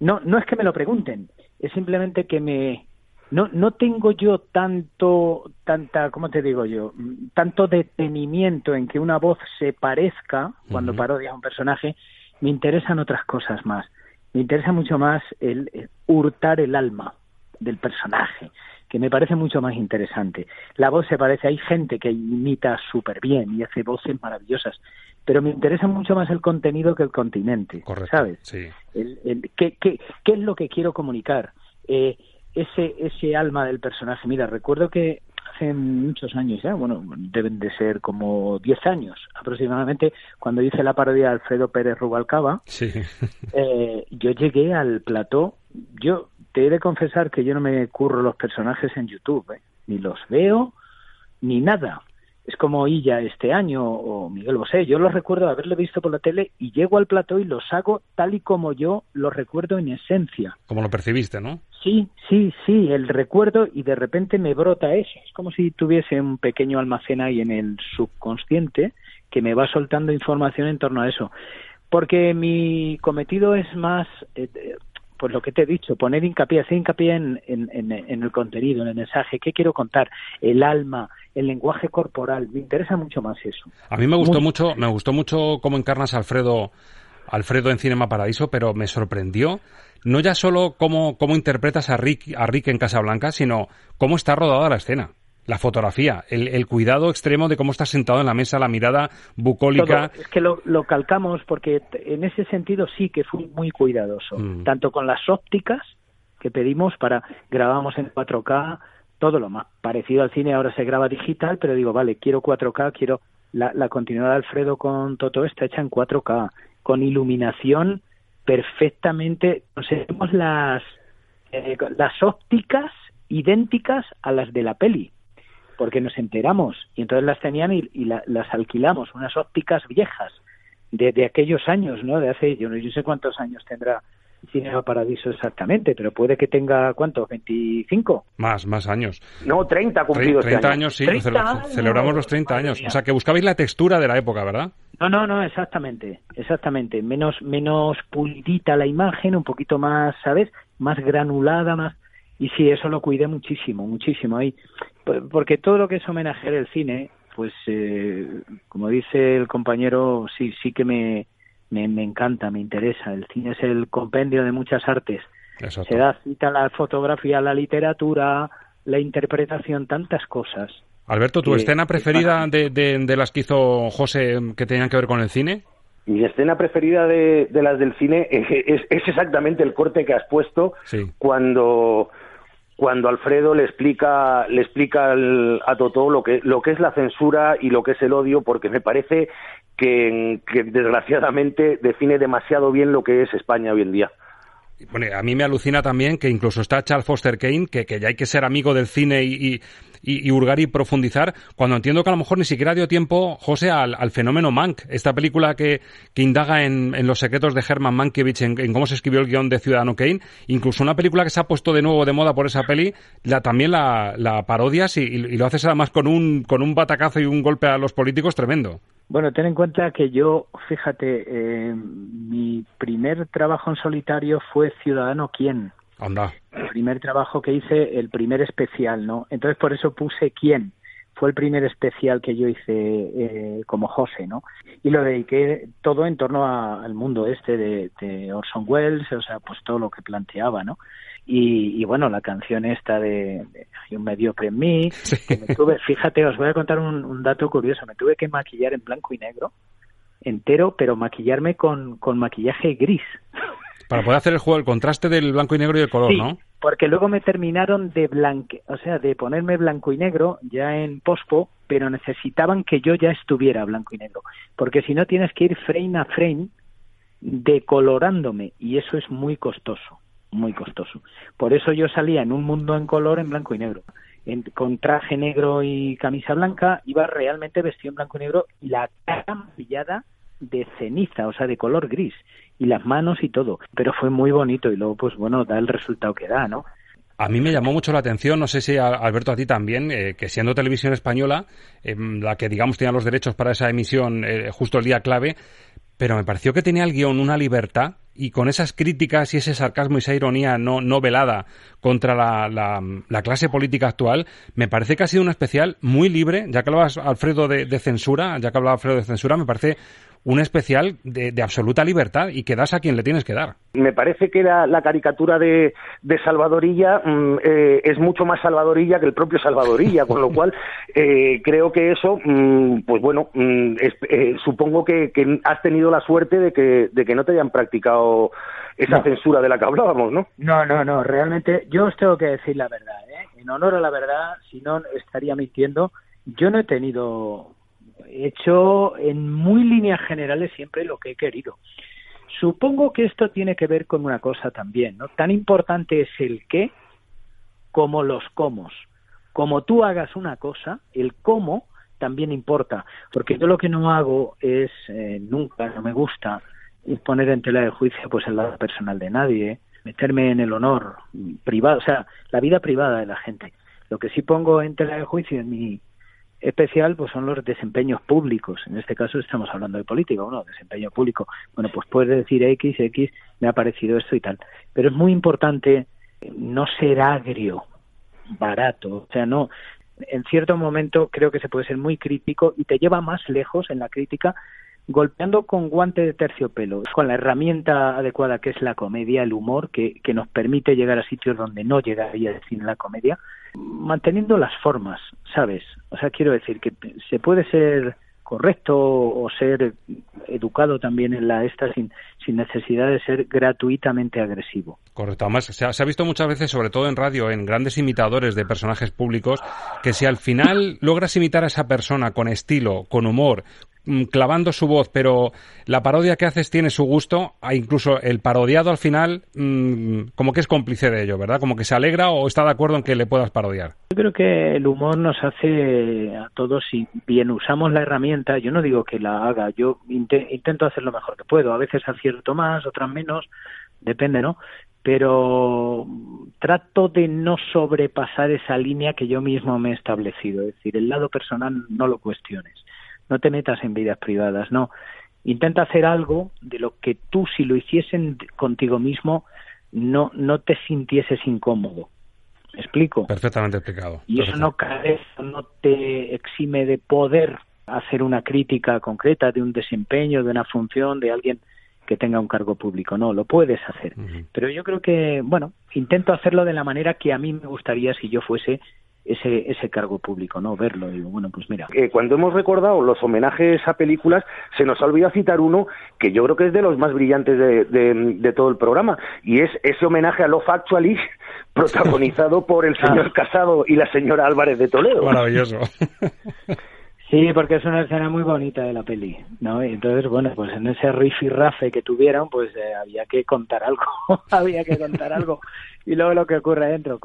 No, no es que me lo pregunten, es simplemente que me. No, no tengo yo tanto, tanta, ¿cómo te digo yo? Tanto detenimiento en que una voz se parezca cuando parodia a un personaje. Me interesan otras cosas más. Me interesa mucho más el hurtar el alma del personaje, que me parece mucho más interesante. La voz se parece, hay gente que imita súper bien y hace voces maravillosas, pero me interesa mucho más el contenido que el continente, ¿sabes? Sí. ¿qué, qué, qué, es lo que quiero comunicar? Eh, ese, ese alma del personaje. Mira, recuerdo que hace muchos años ya, bueno, deben de ser como 10 años aproximadamente, cuando hice la parodia de Alfredo Pérez Rubalcaba, sí. eh, yo llegué al plató, yo te he de confesar que yo no me curro los personajes en YouTube, ¿eh? ni los veo, ni nada. Es como Illa este año o Miguel Bosé. Yo los recuerdo haberlo visto por la tele y llego al plató y los hago tal y como yo los recuerdo en esencia. Como lo percibiste, ¿no? Sí, sí, sí, el recuerdo y de repente me brota eso. Es como si tuviese un pequeño almacén ahí en el subconsciente que me va soltando información en torno a eso. Porque mi cometido es más, eh, pues lo que te he dicho, poner hincapié, hacer hincapié en, en, el contenido, en el mensaje, qué quiero contar, el alma, el lenguaje corporal, me interesa mucho más eso. A mí me gustó mucho, me gustó mucho cómo encarnas a Alfredo, Alfredo en Cinema Paraíso, pero me sorprendió no ya solo cómo, cómo interpretas a Rick, a Rick en Casablanca, sino cómo está rodada la escena la fotografía, el, cuidado extremo de cómo está sentado en la mesa, la mirada bucólica. Es que lo, calcamos porque en ese sentido sí que fui muy cuidadoso, mm. tanto con las ópticas que pedimos para grabamos en 4K, todo lo más parecido al cine ahora se graba digital, pero digo, vale, quiero 4K, quiero la, la continuidad de Alfredo con Toto está hecha en 4K, con iluminación perfectamente, conseguimos las eh, las ópticas idénticas a las de la peli porque nos enteramos y entonces las tenían y, las alquilamos, unas ópticas viejas de, de, aquellos años, ¿no? De hace, yo no sé cuántos años tendrá Cinema Paradiso exactamente, pero puede que tenga, ¿cuánto? ¿25? Más, más años. No, 30 cumplidos 30 este años, sí, celebramos los 30 años. O sea, que buscabais la textura de la época, ¿verdad? No, no, no, exactamente, exactamente. Menos, menos pulidita la imagen, un poquito más, ¿sabes? Más granulada, más y sí, eso lo cuidé muchísimo, muchísimo ahí, porque todo lo que es homenajear el cine, pues eh, como dice el compañero, sí, sí que me, me, encanta, me interesa. El cine es el compendio de muchas artes. Se da cita a la fotografía, la literatura, la interpretación, tantas cosas. Alberto, ¿tu escena preferida de, de, las que hizo José que tenían que ver con el cine? Mi escena preferida de, de las del cine es, es, exactamente el corte que has puesto cuando cuando Alfredo le explica le explica a Totó lo que lo que es la censura y lo que es el odio porque me parece que, que desgraciadamente define demasiado bien lo que es España hoy en día. Bueno, a mí me alucina también que incluso está Charles Foster Kane, que, que ya hay que ser amigo del cine y, y, hurgar y profundizar, cuando entiendo que a lo mejor ni siquiera dio tiempo, José, al, fenómeno Mank, esta película que, que indaga en, los secretos de Herman Mankiewicz, en, cómo se escribió el guion de Ciudadano Kane, incluso una película que se ha puesto de nuevo de moda por esa peli, la, también la, la parodias y, y, lo haces además con un, con un batacazo y un golpe a los políticos tremendo. Bueno, ten en cuenta que yo, fíjate, eh, mi primer trabajo en solitario fue Ciudadano Quién. Anda. El primer trabajo que hice, el primer especial, ¿no? Entonces por eso puse Quién. Fue el primer especial que yo hice eh, como José, ¿no? Y lo dediqué todo en torno al mundo este de, de Orson Welles, o sea, pues todo lo que planteaba, ¿no? Y, bueno, la canción esta de, Hay un mediocre en mí, que me tuve, fíjate, os voy a contar un, dato curioso, me tuve que maquillar en blanco y negro, entero, pero maquillarme con, con maquillaje gris. Para poder hacer el juego, el contraste del blanco y negro y el color, ¿no? Porque luego me terminaron de blanque, o sea, de ponerme blanco y negro ya en pospo, pero necesitaban que yo ya estuviera blanco y negro, porque si no tienes que ir frame a frame decolorándome y eso es muy costoso muy costoso. Por eso yo salía en un mundo en color en blanco y negro. En, con traje negro y camisa blanca, iba realmente vestido en blanco y negro y la cara maquillada de ceniza, o sea, de color gris, y las manos y todo. Pero fue muy bonito y luego, pues bueno, da el resultado que da, ¿no? A mí me llamó mucho la atención, no sé si Alberto a ti también, eh, que siendo televisión española, em, la que digamos tenía los derechos para esa emisión eh, justo el día clave, pero me pareció que tenía el guion una libertad y con esas críticas y ese sarcasmo y esa ironía no, no velada contra la, la, clase política actual, me parece que ha sido un especial muy libre, ya que hablabas, Alfredo, de, de censura, ya que hablaba Alfredo de censura, me parece un especial de, absoluta libertad y que das a quien le tienes que dar. Me parece que la, la caricatura de, de Salvadorilla mm, eh, es mucho más Salvadorilla que el propio Salvadorilla, con lo cual eh, creo que eso, mm, pues bueno, mm, eh, supongo que, has tenido la suerte de que, de que no te hayan practicado esa censura de la que hablábamos, ¿no? No, no, no, realmente yo os tengo que decir la verdad, En honor a la verdad, si no estaría mintiendo, yo no he tenido he hecho en muy líneas generales siempre lo que he querido. Supongo que esto tiene que ver con una cosa también, ¿no? Tan importante es el qué como los cómo. Como tú hagas una cosa, el cómo también importa, porque yo lo que no hago es eh, nunca, no me gusta poner en tela de juicio pues el lado personal de nadie, meterme en el honor privado, o sea, la vida privada de la gente. Lo que sí pongo en tela de juicio en mi especial pues son los desempeños públicos. En este caso estamos hablando de política, bueno, desempeño público. Bueno, pues puedes decir X, X, me ha parecido esto y tal. Pero es muy importante no ser agrio, barato, o sea, no en cierto momento creo que se puede ser muy crítico y te lleva más lejos en la crítica golpeando con guante de terciopelo, con la herramienta adecuada que es la comedia, el humor, que, que nos permite llegar a sitios donde no llegaría el cine la comedia, manteniendo las formas, ¿sabes? O sea, quiero decir que se puede ser correcto o ser educado también en la esta sin, sin necesidad de ser gratuitamente agresivo. Correcto. Además, se ha, visto muchas veces, sobre todo en radio, en grandes imitadores de personajes públicos, que si al final logras imitar a esa persona con estilo, con humor, clavando su voz, pero la parodia que haces tiene su gusto, e incluso el parodiado al final mm, como que es cómplice de ello, ¿verdad? Como que se alegra o está de acuerdo en que le puedas parodiar. Yo creo que el humor nos hace a todos, si bien usamos la herramienta, yo no digo que la haga, yo intento hacer lo mejor que puedo, a veces acierto más, otras menos, depende, ¿no? pero trato de no sobrepasar esa línea que yo mismo me he establecido, es decir, el lado personal no lo cuestiones no te metas en vidas privadas, no. Intenta hacer algo de lo que tú, si lo hiciesen contigo mismo, no, no te sintieses incómodo. ¿Me explico? Perfectamente explicado. Y eso no cae, no te exime de poder hacer una crítica concreta de un desempeño, de una función, de alguien que tenga un cargo público. No, lo puedes hacer. Pero yo creo que, bueno, intento hacerlo de la manera que a mí me gustaría si yo fuese ese, ese cargo público, ¿no? Verlo. Digo, bueno, pues mira. Eh, cuando hemos recordado los homenajes a películas, se nos ha olvidado citar uno que yo creo que es de los más brillantes de, de, todo el programa, y es ese homenaje a Love Actually, protagonizado por el señor Casado y la señora Álvarez de Toledo. Maravilloso. Sí, porque es una escena muy bonita de la peli, ¿no? Y entonces, bueno, pues en ese riff y rafe que tuvieron, pues eh, había que contar algo, había que contar algo. Y luego lo que ocurre adentro,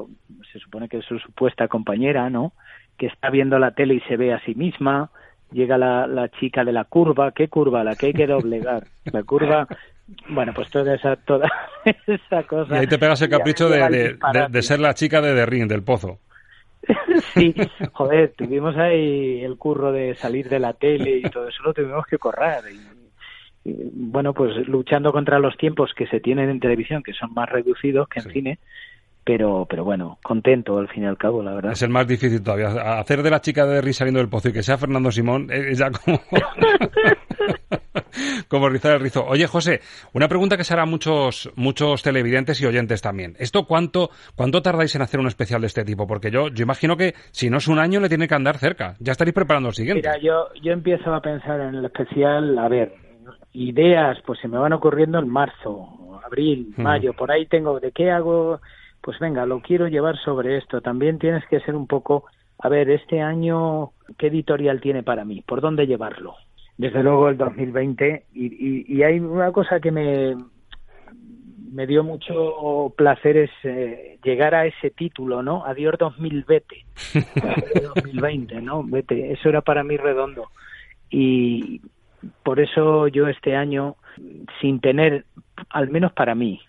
se supone que es su supuesta compañera, ¿no? Que está viendo la tele y se ve a sí misma, llega la, la chica de la curva, ¿qué curva? La que hay que doblegar. La curva bueno, pues toda esa, toda esa cosa. Y ahí te pegas el capricho de, de, ser la chica de The Ring, del pozo. sí, joder, tuvimos ahí el curro de salir de la tele y todo eso lo tuvimos que correr. Y, bueno, pues luchando contra los tiempos que se tienen en televisión, que son más reducidos que en cine, pero, pero bueno, contento al fin y al cabo, la verdad. Es el más difícil todavía. Hacer de la chica de Risa saliendo del pozo y que sea Fernando Simón es ya como... como rizar el rizo. Oye, José, una pregunta que se hará a muchos, muchos televidentes y oyentes también. ¿Esto cuánto, cuánto tardáis en hacer un especial de este tipo? Porque yo, yo imagino que si no es un año le tiene que andar cerca. Ya estaréis preparando el siguiente. Mira, yo, yo empiezo a pensar en el especial, a ver, ideas, pues se me van ocurriendo en marzo, abril, mayo, por ahí tengo, ¿de qué hago? Pues venga, lo quiero llevar sobre esto. También tienes que ser un poco, a ver, este año, ¿qué editorial tiene para mí? ¿Por dónde llevarlo? Desde luego el 2020 y, y, hay una cosa que me me dio mucho placer es eh, llegar a ese título, ¿no? Adiós 2000 vete. 2020, ¿no? Vete, eso era para mí redondo. Y por eso yo este año sin tener al menos para mí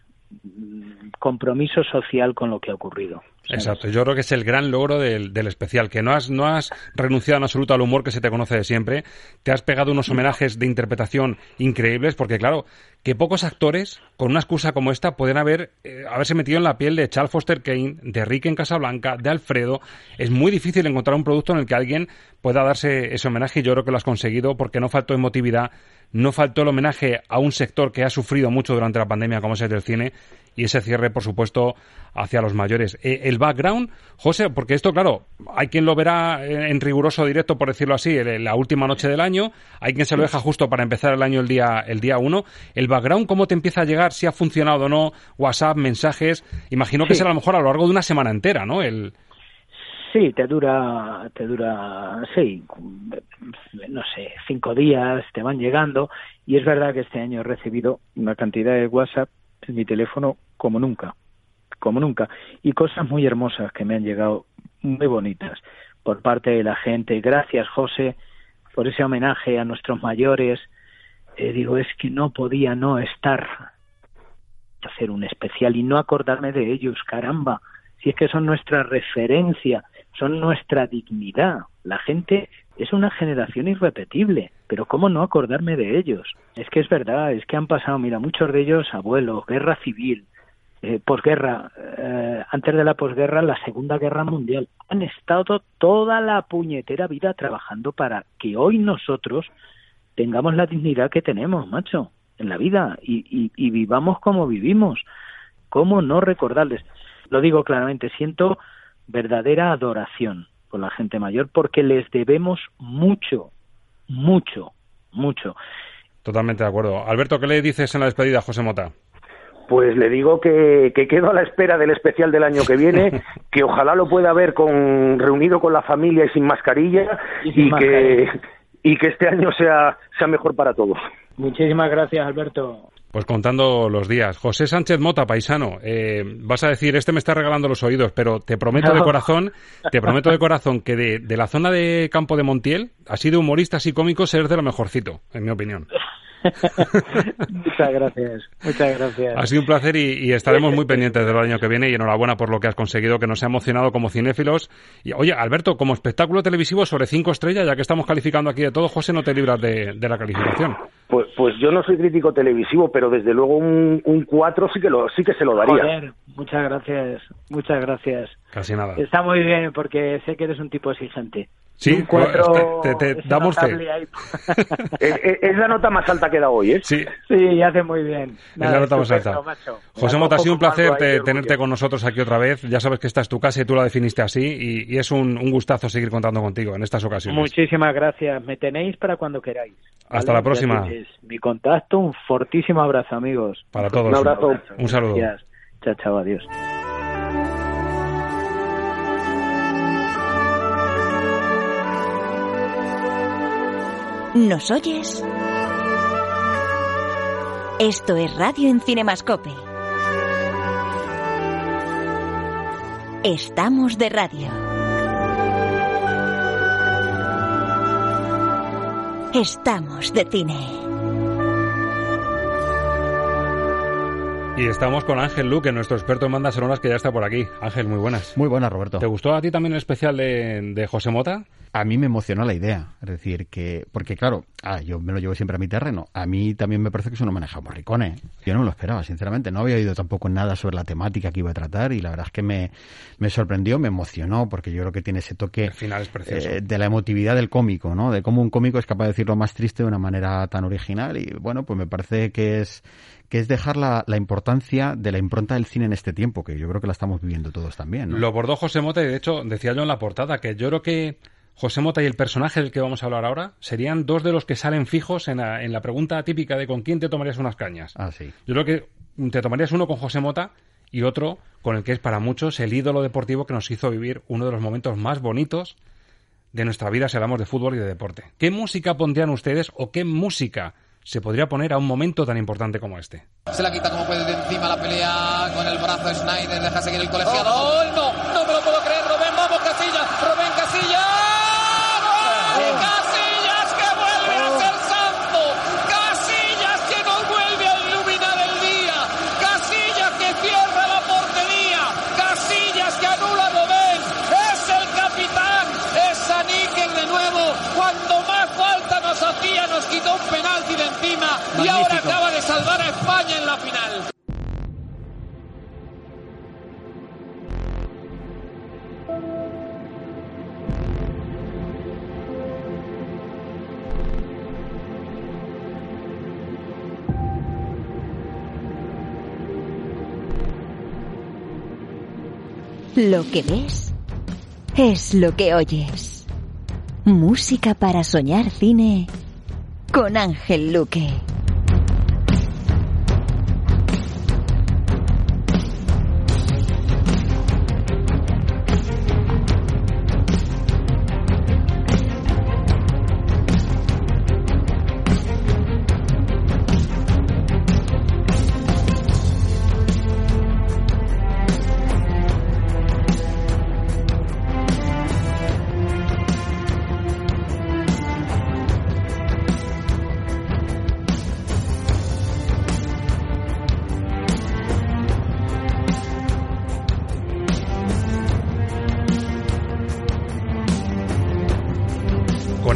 compromiso social con lo que ha ocurrido. Exacto, yo creo que es el gran logro del, del, especial, que no has, no has renunciado en absoluto al humor que se te conoce de siempre, te has pegado unos homenajes de interpretación increíbles, porque claro, que pocos actores, con una excusa como esta, pueden haber, eh, haberse metido en la piel de Charles Foster Kane, de Rick en Casablanca, de Alfredo. Es muy difícil encontrar un producto en el que alguien pueda darse ese homenaje y yo creo que lo has conseguido porque no faltó emotividad, no faltó el homenaje a un sector que ha sufrido mucho durante la pandemia como es el del cine y ese cierre, por supuesto, hacia los mayores. Eh, el background, José, porque esto, claro, hay quien lo verá en riguroso directo, por decirlo así, la última noche del año, hay quien se lo deja justo para empezar el año el día, el día uno. El background, ¿cómo te empieza a llegar? Si ha funcionado o no, WhatsApp, mensajes. Imagino que será a lo mejor a lo largo de una semana entera, ¿no? El... Sí, te dura, te dura, sí, no sé, cinco días, te van llegando. Y es verdad que este año he recibido una cantidad de WhatsApp en mi teléfono como nunca, como nunca. Y cosas muy hermosas que me han llegado, muy bonitas, por parte de la gente. Gracias, José, por ese homenaje a nuestros mayores. Eh, digo, es que no podía no estar hacer un especial y no acordarme de ellos, caramba. Si es que son nuestra referencia, son nuestra dignidad. La gente es una generación irrepetible, pero ¿cómo no acordarme de ellos? Es que es verdad, es que han pasado, mira, muchos de ellos abuelos, guerra civil, eh, posguerra, eh, antes de la posguerra, la Segunda Guerra Mundial. Han estado toda la puñetera vida trabajando para que hoy nosotros tengamos la dignidad que tenemos, macho, en la vida y, y vivamos como vivimos. ¿Cómo no recordarles? Lo digo claramente, siento verdadera adoración con la gente mayor porque les debemos mucho, mucho, mucho. Totalmente de acuerdo. Alberto, ¿qué le dices en la despedida José Mota? Pues le digo que, que quedo a la espera del especial del año que viene, que ojalá lo pueda ver con, reunido con la familia y sin mascarilla y, que, y que este año sea, sea mejor para todos. Muchísimas gracias, Alberto. Pues contando los días. José Sánchez Mota, paisano, eh, vas a decir, este me está regalando los oídos, pero te prometo de corazón, te prometo de corazón que de, de la zona de Campo de Montiel, así de humoristas y cómicos, eres de lo mejorcito, en mi opinión. muchas gracias, muchas gracias. Ha sido un placer y, estaremos muy pendientes del año que viene y enhorabuena por lo que has conseguido, que nos ha emocionado como cinéfilos. Y oye, Alberto, como espectáculo televisivo sobre cinco estrellas, ya que estamos calificando aquí de todo, José, no te libras de, la calificación. Pues, pues yo no soy crítico televisivo, pero desde luego un, un cuatro sí que lo, sí que se lo daría. Joder, muchas gracias, muchas gracias. Casi nada. Está muy bien porque sé que eres un tipo exigente. Sí, un cuatro te, te- te es damos fe. Es, es- es la nota más alta que da hoy, ¿eh? Sí, Sí, hace muy bien. es la nota más alta. macho. José Mota, ha sido un placer ahí tenerte con nosotros aquí otra vez. Ya sabes que esta es tu casa y tú la definiste así y, y es un, un gustazo seguir contando contigo en estas ocasiones. Muchísimas gracias. Me tenéis para cuando queráis. Hasta la próxima. Mi contacto, un fortísimo abrazo, amigos. Para todos. Un abrazo. Un saludo. Gracias. Chao, chao, adiós. ¿Nos oyes? Esto es Radio en Cinemascope. Estamos de radio. Estamos de cine. Y estamos con Ángel Luque, nuestro experto en bandas sonoras que ya está por aquí. Ángel, muy buenas. Muy buenas, Roberto. ¿Te gustó a ti también el especial de, de José Mota? A mí me emocionó la idea, es decir, que, porque claro, ah, yo me lo llevo siempre a mi terreno. A mí también me parece que es un homenaje a Morricone. Yo no me lo esperaba, sinceramente. No había oído tampoco nada sobre la temática que iba a tratar y la verdad es que me, me sorprendió, me emocionó, porque yo creo que tiene ese toque El final es precioso. eh, de la emotividad del cómico, ¿no? De cómo un cómico es capaz de decir lo más triste de una manera tan original y bueno, pues me parece que es que es dejar la, la importancia de la impronta del cine en este tiempo, que yo creo que la estamos viviendo todos también, ¿no? Lo abordó José Mota y de hecho decía yo en la portada que yo creo que José Mota y el personaje del que vamos a hablar ahora serían dos de los que salen fijos en la, en la pregunta típica de con quién te tomarías unas cañas. Ah, sí. Yo creo que te tomarías uno con José Mota y otro con el que es para muchos el ídolo deportivo que nos hizo vivir uno de los momentos más bonitos de nuestra vida si hablamos de fútbol y de deporte. ¿Qué música pondrían ustedes o qué música se podría poner a un momento tan importante como este? Se la quita como puede de encima la pelea con el brazo de Schneider. Deja seguir el colegiado. No, no me lo puedo creer. Rubén, vamos, Casillas. Rubén Casillas. ¡Gol! Casillas que vuelve a ser santo. Casillas que nos vuelve a iluminar el día. Casillas que cierra la portería. Casillas que anula a Rubén. Es el capitán. Es Saníquer de nuevo. Cuando más falta nos hacía, nos quitó un penalti de encima. Y ahora acaba de salvar a España en la final. Lo que ves es lo que oyes. Música para soñar cine con Ángel Luque.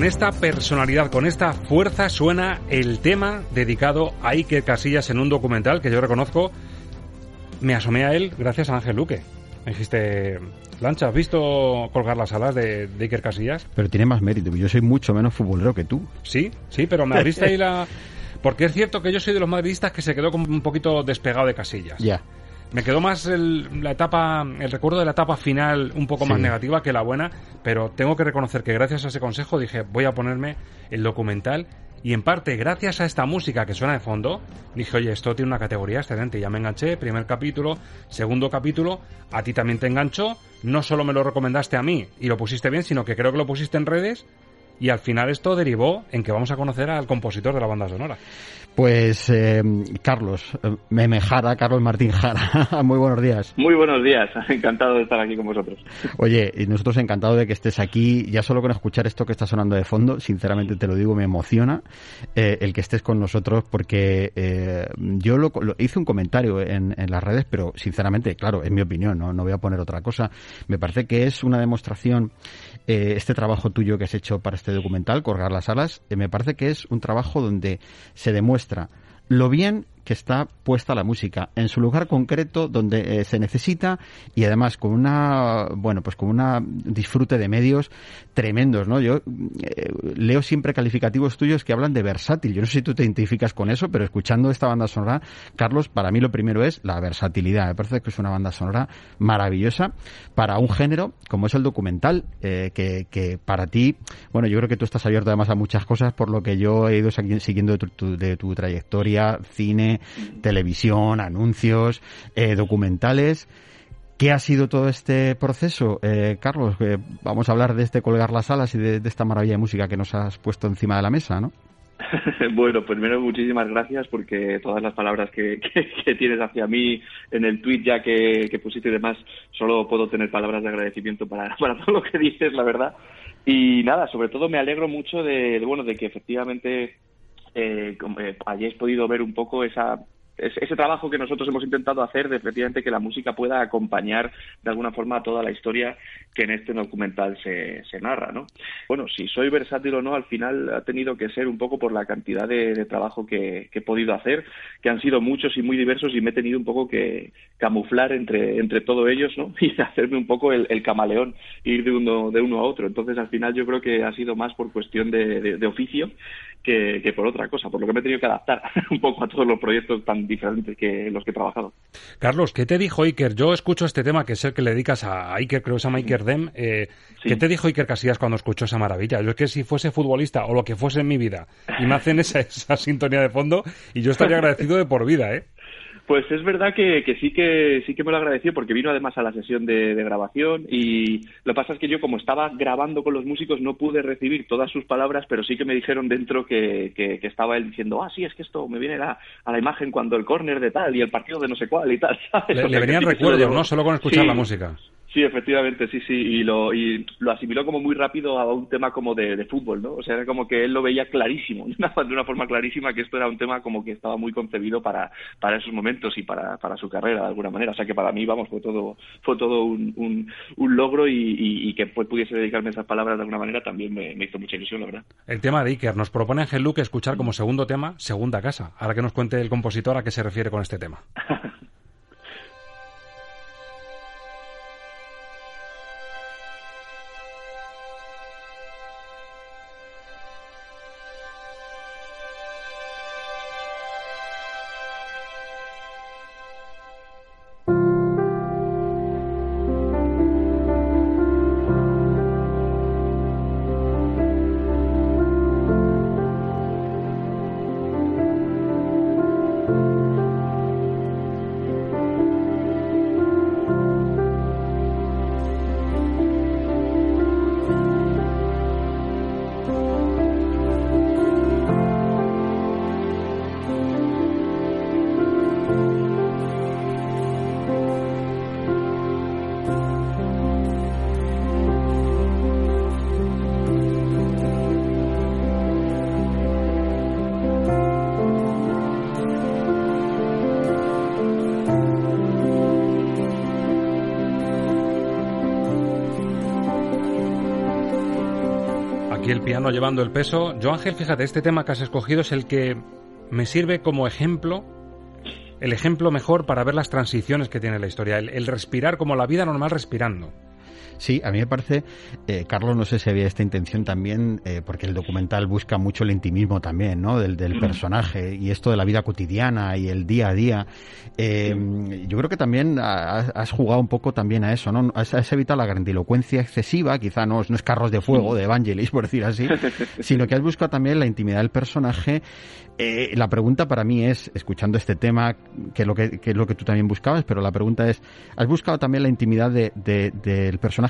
Con esta personalidad, con esta fuerza suena el tema dedicado a Iker Casillas en un documental que yo reconozco. Me asomé a él gracias a Ángel Luque. Me dijiste, Lancha, ¿has visto colgar las alas de, de Iker Casillas? Pero tiene más mérito, yo soy mucho menos futbolero que tú. Sí, sí, pero me abriste ahí la... Porque es cierto que yo soy de los madridistas que se quedó como un poquito despegado de Casillas. Ya. Me quedó más el, la etapa, el recuerdo de la etapa final un poco más Sí. negativa que la buena, pero tengo que reconocer que gracias a ese consejo dije, voy a ponerme el documental y en parte gracias a esta música que suena de fondo, dije, oye, esto tiene una categoría excelente, ya me enganché, primer capítulo, segundo capítulo, a ti también te enganchó, no solo me lo recomendaste a mí y lo pusiste bien, sino que creo que lo pusiste en redes y al final esto derivó en que vamos a conocer al compositor de la banda sonora. Pues eh, Carlos, eh, Meme Jara, Carlos Martín Jara, muy buenos días. Muy buenos días, encantado de estar aquí con vosotros. Oye, y nosotros encantados de que estés aquí, ya solo con escuchar esto que está sonando de fondo, sinceramente te lo digo, me emociona eh, el que estés con nosotros porque eh, yo lo, lo- hice un comentario en, en las redes, pero sinceramente, claro, es mi opinión, ¿no? no voy a poner otra cosa. Me parece que es una demostración, eh, este trabajo tuyo que has hecho para este documental, Colgar las alas, eh, me parece que es un trabajo donde se demuestra lo bien que está puesta la música en su lugar concreto donde eh, se necesita y además con una bueno pues con una disfrute de medios tremendos, ¿no? Yo eh, leo siempre calificativos tuyos que hablan de versátil. Yo no sé si tú te identificas con eso, pero escuchando esta banda sonora, Carlos, para mí lo primero es la versatilidad. Me parece que es una banda sonora maravillosa para un género como es el documental, eh, que, que, para ti, bueno, yo creo que tú estás abierto además a muchas cosas, por lo que yo he ido siguiendo de tu, de tu trayectoria, cine, televisión, anuncios, eh, documentales. ¿Qué ha sido todo este proceso, eh, Carlos? Eh, vamos a hablar de este colgar las alas y de, de, esta maravilla de música que nos has puesto encima de la mesa, ¿no? bueno, primero muchísimas gracias porque todas las palabras que, que, que tienes hacia mí en el tweet ya que, que, pusiste y demás, solo puedo tener palabras de agradecimiento para, para todo lo que dices, la verdad. Y nada, sobre todo me alegro mucho de, de bueno, de que efectivamente eh, eh, hayáis podido ver un poco esa ese trabajo que nosotros hemos intentado hacer de efectivamente que la música pueda acompañar de alguna forma toda la historia que en este documental se, se narra, ¿no? Bueno, si soy versátil o no, al final ha tenido que ser un poco por la cantidad de, trabajo que, que, he podido hacer, que han sido muchos y muy diversos y me he tenido un poco que camuflar entre, entre todos ellos, ¿no? Y hacerme un poco el, camaleón, ir de uno, de uno a otro. Entonces, al final yo creo que ha sido más por cuestión de, de oficio que, que, por otra cosa, por lo que me he tenido que adaptar un poco a todos los proyectos tan diferentes que los que he trabajado. Carlos, ¿qué te dijo Iker? Yo escucho este tema que es el que le dedicas a Iker, creo que se llama Iker Dem. Eh, sí. ¿Qué te dijo Iker Casillas cuando escuchó esa maravilla? Yo es que si fuese futbolista o lo que fuese en mi vida y me hacen esa, esa sintonía de fondo y yo estaría agradecido de por vida, ¿eh? Pues es verdad que, que, sí que sí que me lo agradeció porque vino además a la sesión de, de, grabación y lo que pasa es que yo como estaba grabando con los músicos no pude recibir todas sus palabras, pero sí que me dijeron dentro que, que, que estaba él diciendo, ah, sí, es que esto me viene a, a la imagen cuando el córner de tal y el partido de no sé cuál y tal. ¿sabes? Le, le venían sí recuerdos, ¿no? Solo con escuchar sí. la música. Sí, efectivamente, sí, sí, y lo, y lo asimiló como muy rápido a un tema como de, de, fútbol, ¿no? O sea, era como que él lo veía clarísimo, de una, de una, forma clarísima que esto era un tema como que estaba muy concebido para, para esos momentos y para, para su carrera, de alguna manera. O sea, que para mí, vamos, fue todo, fue todo un, un, un logro y, y, y, que pues, pudiese dedicarme esas palabras de alguna manera también me, me, hizo mucha ilusión, la verdad. El tema de Iker, nos propone Ángel Luque escuchar como segundo tema Segunda Casa. Ahora que nos cuente el compositor a qué se refiere con este tema. llevando el peso. Yo, Ángel, fíjate, este tema que has escogido es el que me sirve como ejemplo, el ejemplo mejor para ver las transiciones que tiene la historia, el respirar como la vida normal respirando. Sí, a mí me parece, eh, Carlos, no sé si había esta intención también, eh, porque el documental busca mucho el intimismo también, ¿no? Del, del personaje y esto de la vida cotidiana y el día a día. Eh, yo creo que también has, has, jugado un poco también a eso, ¿no? Has, has, evitado la grandilocuencia excesiva, quizá no, no es carros de fuego de Evangelis, por decir así, sino que has buscado también la intimidad del personaje. Eh, la pregunta para mí es, escuchando este tema, que es lo que, que, es lo que tú también buscabas, pero la pregunta es, ¿has buscado también la intimidad de, de, del personaje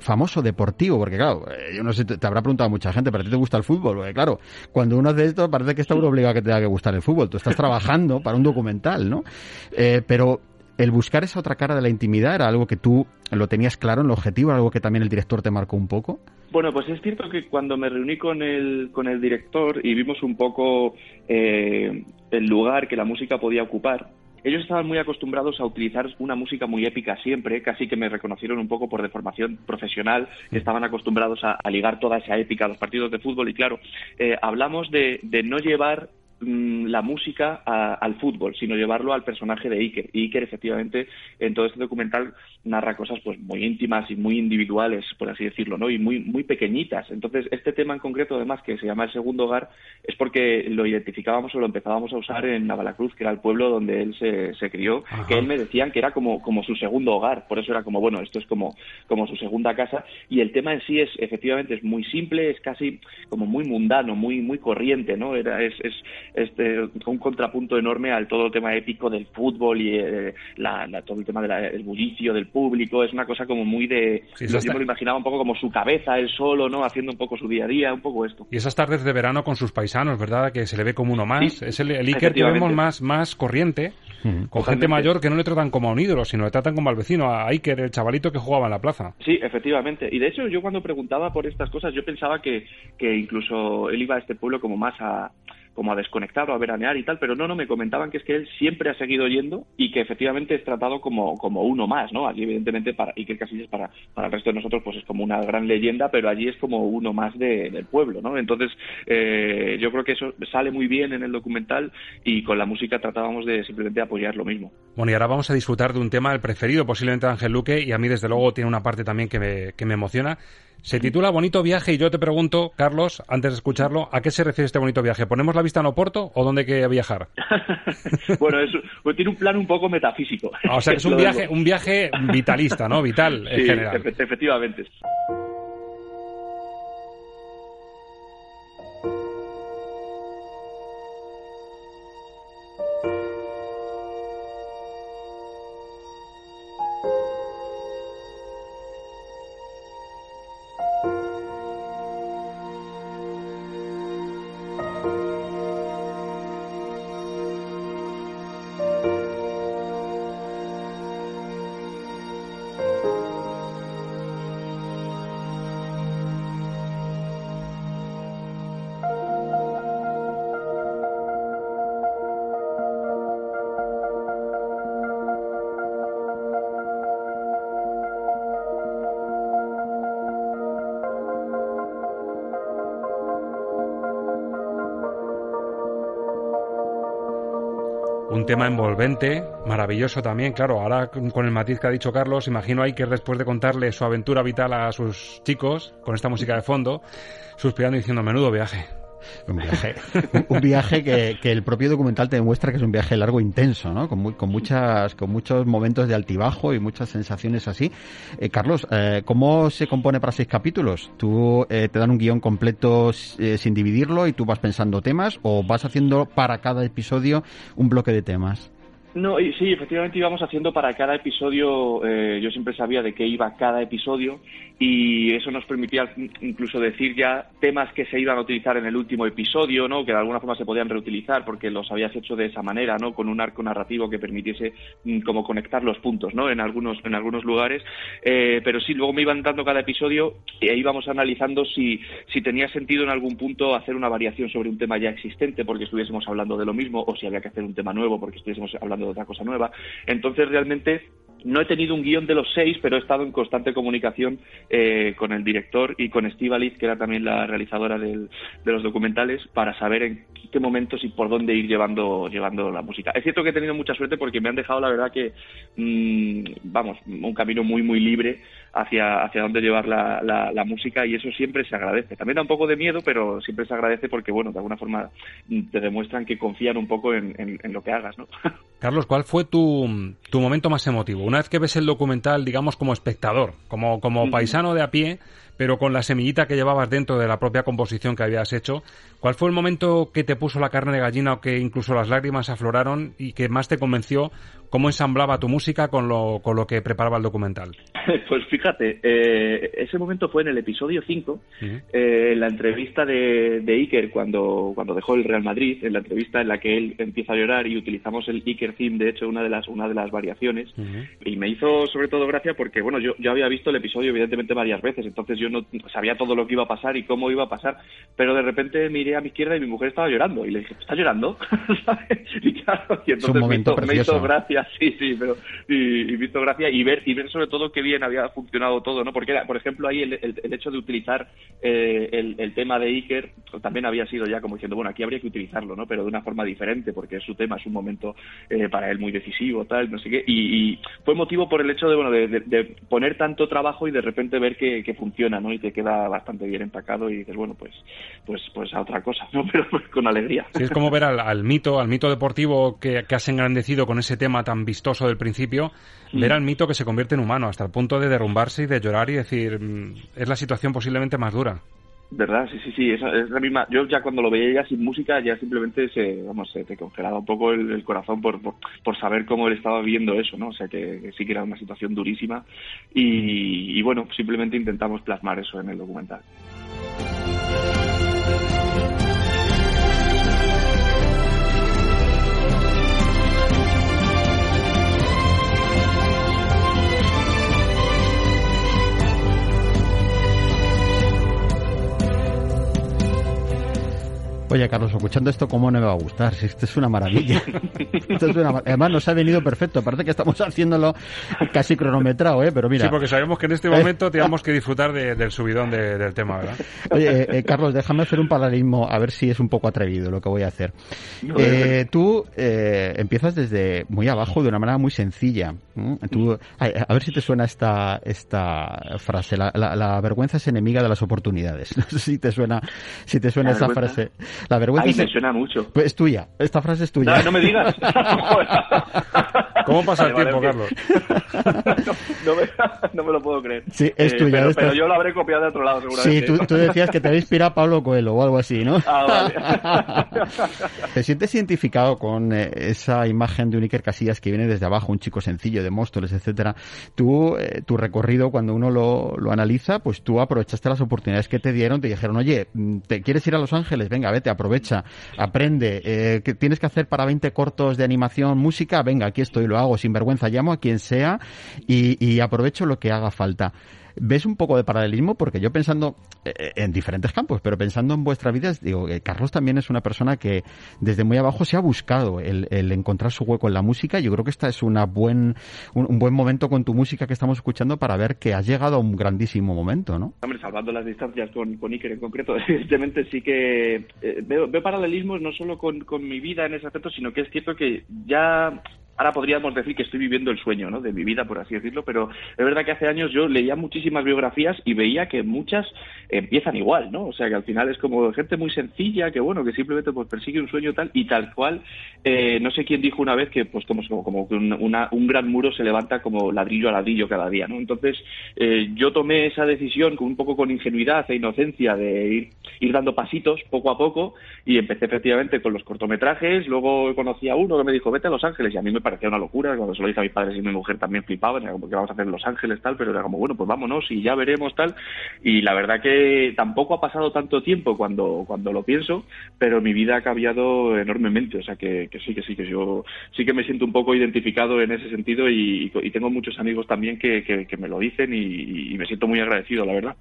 famoso deportivo? Porque claro, eh, yo no sé, te, te, habrá preguntado mucha gente, pero a ti te gusta el fútbol, porque claro, cuando uno hace esto parece que está uno obligado a que te tenga que gustar el fútbol. Tú estás trabajando para un documental, ¿no? Eh, pero el buscar esa otra cara de la intimidad era algo que tú lo tenías claro en el objetivo, algo que también el director te marcó un poco. Bueno, pues es cierto que cuando me reuní con el, con el director y vimos un poco eh, el lugar que la música podía ocupar, ellos estaban muy acostumbrados a utilizar una música muy épica siempre, casi que me reconocieron un poco por deformación profesional, estaban acostumbrados a, a ligar toda esa épica a los partidos de fútbol. Y claro, eh, hablamos de, de no llevar mm, la música a- al fútbol, sino llevarlo al personaje de Iker. Y Iker, efectivamente, en todo este documental narra cosas pues muy íntimas y muy individuales, por así decirlo, ¿no? Y muy, muy pequeñitas. Entonces, este tema en concreto, además, que se llama El Segundo Hogar, es porque lo identificábamos o lo empezábamos a usar en Navalacruz, que era el pueblo donde él se, se crió, que él me decían que era como, como su segundo hogar. Por eso era como, bueno, esto es como, como su segunda casa. Y el tema en sí es, efectivamente, es muy simple, es casi como muy mundano, muy, muy corriente, ¿no? Era, es, es, este, un contrapunto enorme al todo el tema épico del fútbol y eh, la, la- todo el tema del bullicio del público. Es una cosa como muy de. Sí, yo eso está- me lo imaginaba un poco como su cabeza, él solo, ¿no? Haciendo un poco su día a día, un poco esto. Y esas tardes de verano con sus paisanos, ¿verdad? Que se le ve como uno más. Sí, es el, el Iker que vemos más, más corriente, con gente mayor que no le tratan como a un ídolo, sino le tratan como al vecino, a Iker, el chavalito que jugaba en la plaza. Sí, efectivamente. Y de hecho, yo cuando preguntaba por estas cosas, yo pensaba que, que incluso él iba a este pueblo como más a como a desconectar o a veranear y tal, pero no, no, me comentaban que es que él siempre ha seguido yendo y que efectivamente es tratado como, como uno más, ¿no? Allí, evidentemente, para Iker Casillas, para, para el resto de nosotros, pues es como una gran leyenda, pero allí es como uno más de- del pueblo, ¿no? Entonces, eh, yo creo que eso sale muy bien en el documental y con la música tratábamos de simplemente apoyar lo mismo. Bueno, y ahora vamos a disfrutar de un tema, el preferido posiblemente de Ángel Luque, y a mí desde luego tiene una parte también que me, que me emociona. Se titula Bonito Viaje y yo te pregunto, Carlos, antes de escucharlo, ¿a qué se refiere este bonito viaje? ¿Ponemos la vista en Oporto o dónde hay que viajar? bueno, es, pues tiene un plan un poco metafísico. O sea, que es un viaje, un viaje vitalista, ¿no? Vital en Sí, general. efe- efectivamente. Un tema envolvente, maravilloso también, claro. Ahora con el matiz que ha dicho Carlos, imagino ahí que después de contarle su aventura vital a sus chicos, con esta música de fondo, suspirando y diciendo, menudo viaje. Un viaje, un- viaje que, que el propio documental te demuestra que es un viaje largo e intenso, ¿no? Con, muy- con muchas, con muchos momentos de altibajo y muchas sensaciones así. Eh, Carlos, eh, ¿cómo se compone para seis capítulos? ¿Tú eh, te dan un guion completo sin dividirlo y tú vas pensando temas o vas haciendo para cada episodio un bloque de temas? No, y sí, efectivamente íbamos haciendo para cada episodio, eh, yo siempre sabía de qué iba cada episodio y eso nos permitía incluso decir ya temas que se iban a utilizar en el último episodio, ¿no? que de alguna forma se podían reutilizar porque los habías hecho de esa manera, ¿no? con un arco narrativo que permitiese mm, como conectar los puntos ¿no? en, algunos, en algunos lugares. Eh, pero sí, luego me iban dando cada episodio ahí íbamos analizando si, si tenía sentido en algún punto hacer una variación sobre un tema ya existente porque estuviésemos hablando de lo mismo o si había que hacer un tema nuevo porque estuviésemos hablando otra cosa nueva. Entonces, realmente no he tenido un guion de los seis, pero he estado en constante comunicación eh, con el director y con Estivaliz, que era también la realizadora de los documentales, para saber en qué momentos y por dónde ir llevando, llevando la música. Es cierto que he tenido mucha suerte porque me han dejado, la verdad, que, mm, vamos, un camino muy, muy libre hacia, hacia dónde llevar la, música y eso siempre se agradece. También da un poco de miedo, pero siempre se agradece porque, bueno, de alguna forma te demuestran que confían un poco en, en- en lo que hagas, ¿no? Carlos, ¿cuál fue tu, tu momento más emotivo? Una vez que ves el documental, digamos, como espectador, como, como paisano de a pie, pero con la semillita que llevabas dentro de la propia composición que habías hecho, ¿cuál fue el momento que te puso la carne de gallina o que incluso las lágrimas afloraron y que más te convenció cómo ensamblaba tu música con lo, con lo que preparaba el documental? Pues fíjate, eh, ese momento fue en el episodio 5, eh, en la entrevista de, de Iker cuando, cuando dejó el Real Madrid, en la entrevista en la que él empieza a llorar y utilizamos el Iker theme, de hecho, una de las, una de las variaciones. Y me hizo sobre todo gracia porque, bueno, yo, yo había visto el episodio evidentemente varias veces, entonces yo yo no sabía todo lo que iba a pasar y cómo iba a pasar, pero de repente miré a mi izquierda y mi mujer estaba llorando y le dije, ¿estás llorando? Y claro, y entonces me hizo, me hizo, gracia, sí, sí, pero y, y, me hizo gracia y ver y ver sobre todo qué bien había funcionado todo, ¿no? Porque era, por ejemplo, ahí el, el, el hecho de utilizar eh, el, el, tema de Iker también había sido ya como diciendo, bueno, aquí habría que utilizarlo, ¿no? Pero de una forma diferente, porque es su tema, es un momento eh, para él muy decisivo, tal, no sé qué, y, y fue motivo por el hecho de, bueno, de, de, de, poner tanto trabajo y de repente ver que, que, funciona, ¿no? Y te queda bastante bien empacado y dices, bueno, pues, pues, pues a otra cosa, ¿no? Pero pues, con alegría. Sí, es como ver al, al mito, al mito deportivo que, que, has engrandecido con ese tema tan vistoso del principio, mm. ver al mito que se convierte en humano hasta el punto de derrumbarse y de llorar y decir, mm, es la situación posiblemente más dura. ¿Verdad? Sí, sí, sí, es, es, la misma. Yo ya cuando lo veía ya sin música, ya simplemente se, vamos, se te congelaba un poco el, corazón por, por, por, saber cómo él estaba viviendo eso, ¿no? O sea, que, que sí que era una situación durísima y, y bueno, simplemente intentamos plasmar eso en el documental. Oye, Carlos, escuchando esto, ¿cómo no me va a gustar? Si esto es una maravilla. esto es una mar... Además, nos ha venido perfecto. Parece que estamos haciéndolo casi cronometrado, ¿eh? Pero mira. Sí, porque sabemos que en este momento teníamos que disfrutar de, del subidón de, del tema, ¿verdad? Oye, eh, Carlos, déjame hacer un paralelismo, a ver si es un poco atrevido lo que voy a hacer. Eh, tú eh, empiezas desde muy abajo, de una manera muy sencilla. Tú, a, a, ver si te suena esta, esta frase. La, la, la, vergüenza es enemiga de las oportunidades. No sé si te suena, si te suena esa frase. La vergüenza Ay, es... me suena mucho. Pues es tuya. Esta frase es tuya. No, no me digas. ¿Cómo pasa el tiempo, vale, Carlos? no, no, me, no, me, lo puedo creer. Sí, es eh, tuya. Pero, esta... pero, yo lo habré copiado de otro lado, seguramente. Sí, tú, tú decías que te había inspirado Pablo Coelho o algo así, ¿no? Ah, vale. ¿Te sientes identificado con eh, esa imagen de un Iker Casillas que viene desde abajo, un chico sencillo de Móstoles, etcétera? Tú, eh, tu recorrido, cuando uno lo, lo, analiza, pues tú aprovechaste las oportunidades que te dieron, te dijeron, oye, ¿te quieres ir a Los Ángeles? Venga, vete, aprovecha, aprende. Eh, ¿Qué tienes que hacer para 20 cortos de animación, música? Venga, aquí estoy, lo hago sin vergüenza, llamo a quien sea y aprovecho lo que haga falta. ¿Ves un poco de paralelismo? Porque yo pensando eh, en diferentes campos, pero pensando en vuestra vida, digo, que Carlos también es una persona que desde muy abajo se ha buscado el, encontrar su hueco en la música. Yo creo que esta es una buen, un, buen momento con tu música que estamos escuchando para ver que has llegado a un grandísimo momento, ¿no? Hombre, salvando las distancias con, con Iker en concreto, evidentemente sí que eh, veo, veo, paralelismos no solo con, con mi vida en ese aspecto, sino que es cierto que ya ahora podríamos decir que estoy viviendo el sueño ¿no? de mi vida, por así decirlo, pero es verdad que hace años yo leía muchísimas biografías y veía que muchas empiezan igual, ¿no? O sea, que al final es como gente muy sencilla, que bueno, que simplemente pues persigue un sueño tal y tal cual, eh, no sé quién dijo una vez que pues como, como que un, una, un gran muro se levanta como ladrillo a ladrillo cada día, ¿no? Entonces eh, yo tomé esa decisión con un poco con ingenuidad e inocencia de ir, ir dando pasitos poco a poco y empecé efectivamente con los cortometrajes, luego conocí a uno que me dijo, vete a Los Ángeles y a mí me parecía una locura, cuando se lo dije a mis padres y mi mujer también flipaban, era como que vamos a hacer en Los Ángeles tal, pero era como, bueno, pues vámonos y ya veremos tal, y la verdad que tampoco ha pasado tanto tiempo cuando, cuando lo pienso, pero mi vida ha cambiado enormemente, o sea que, sí, que sí, que yo sí que me siento un poco identificado en ese sentido y, tengo muchos amigos también que, que, me lo dicen y me siento muy agradecido, la verdad.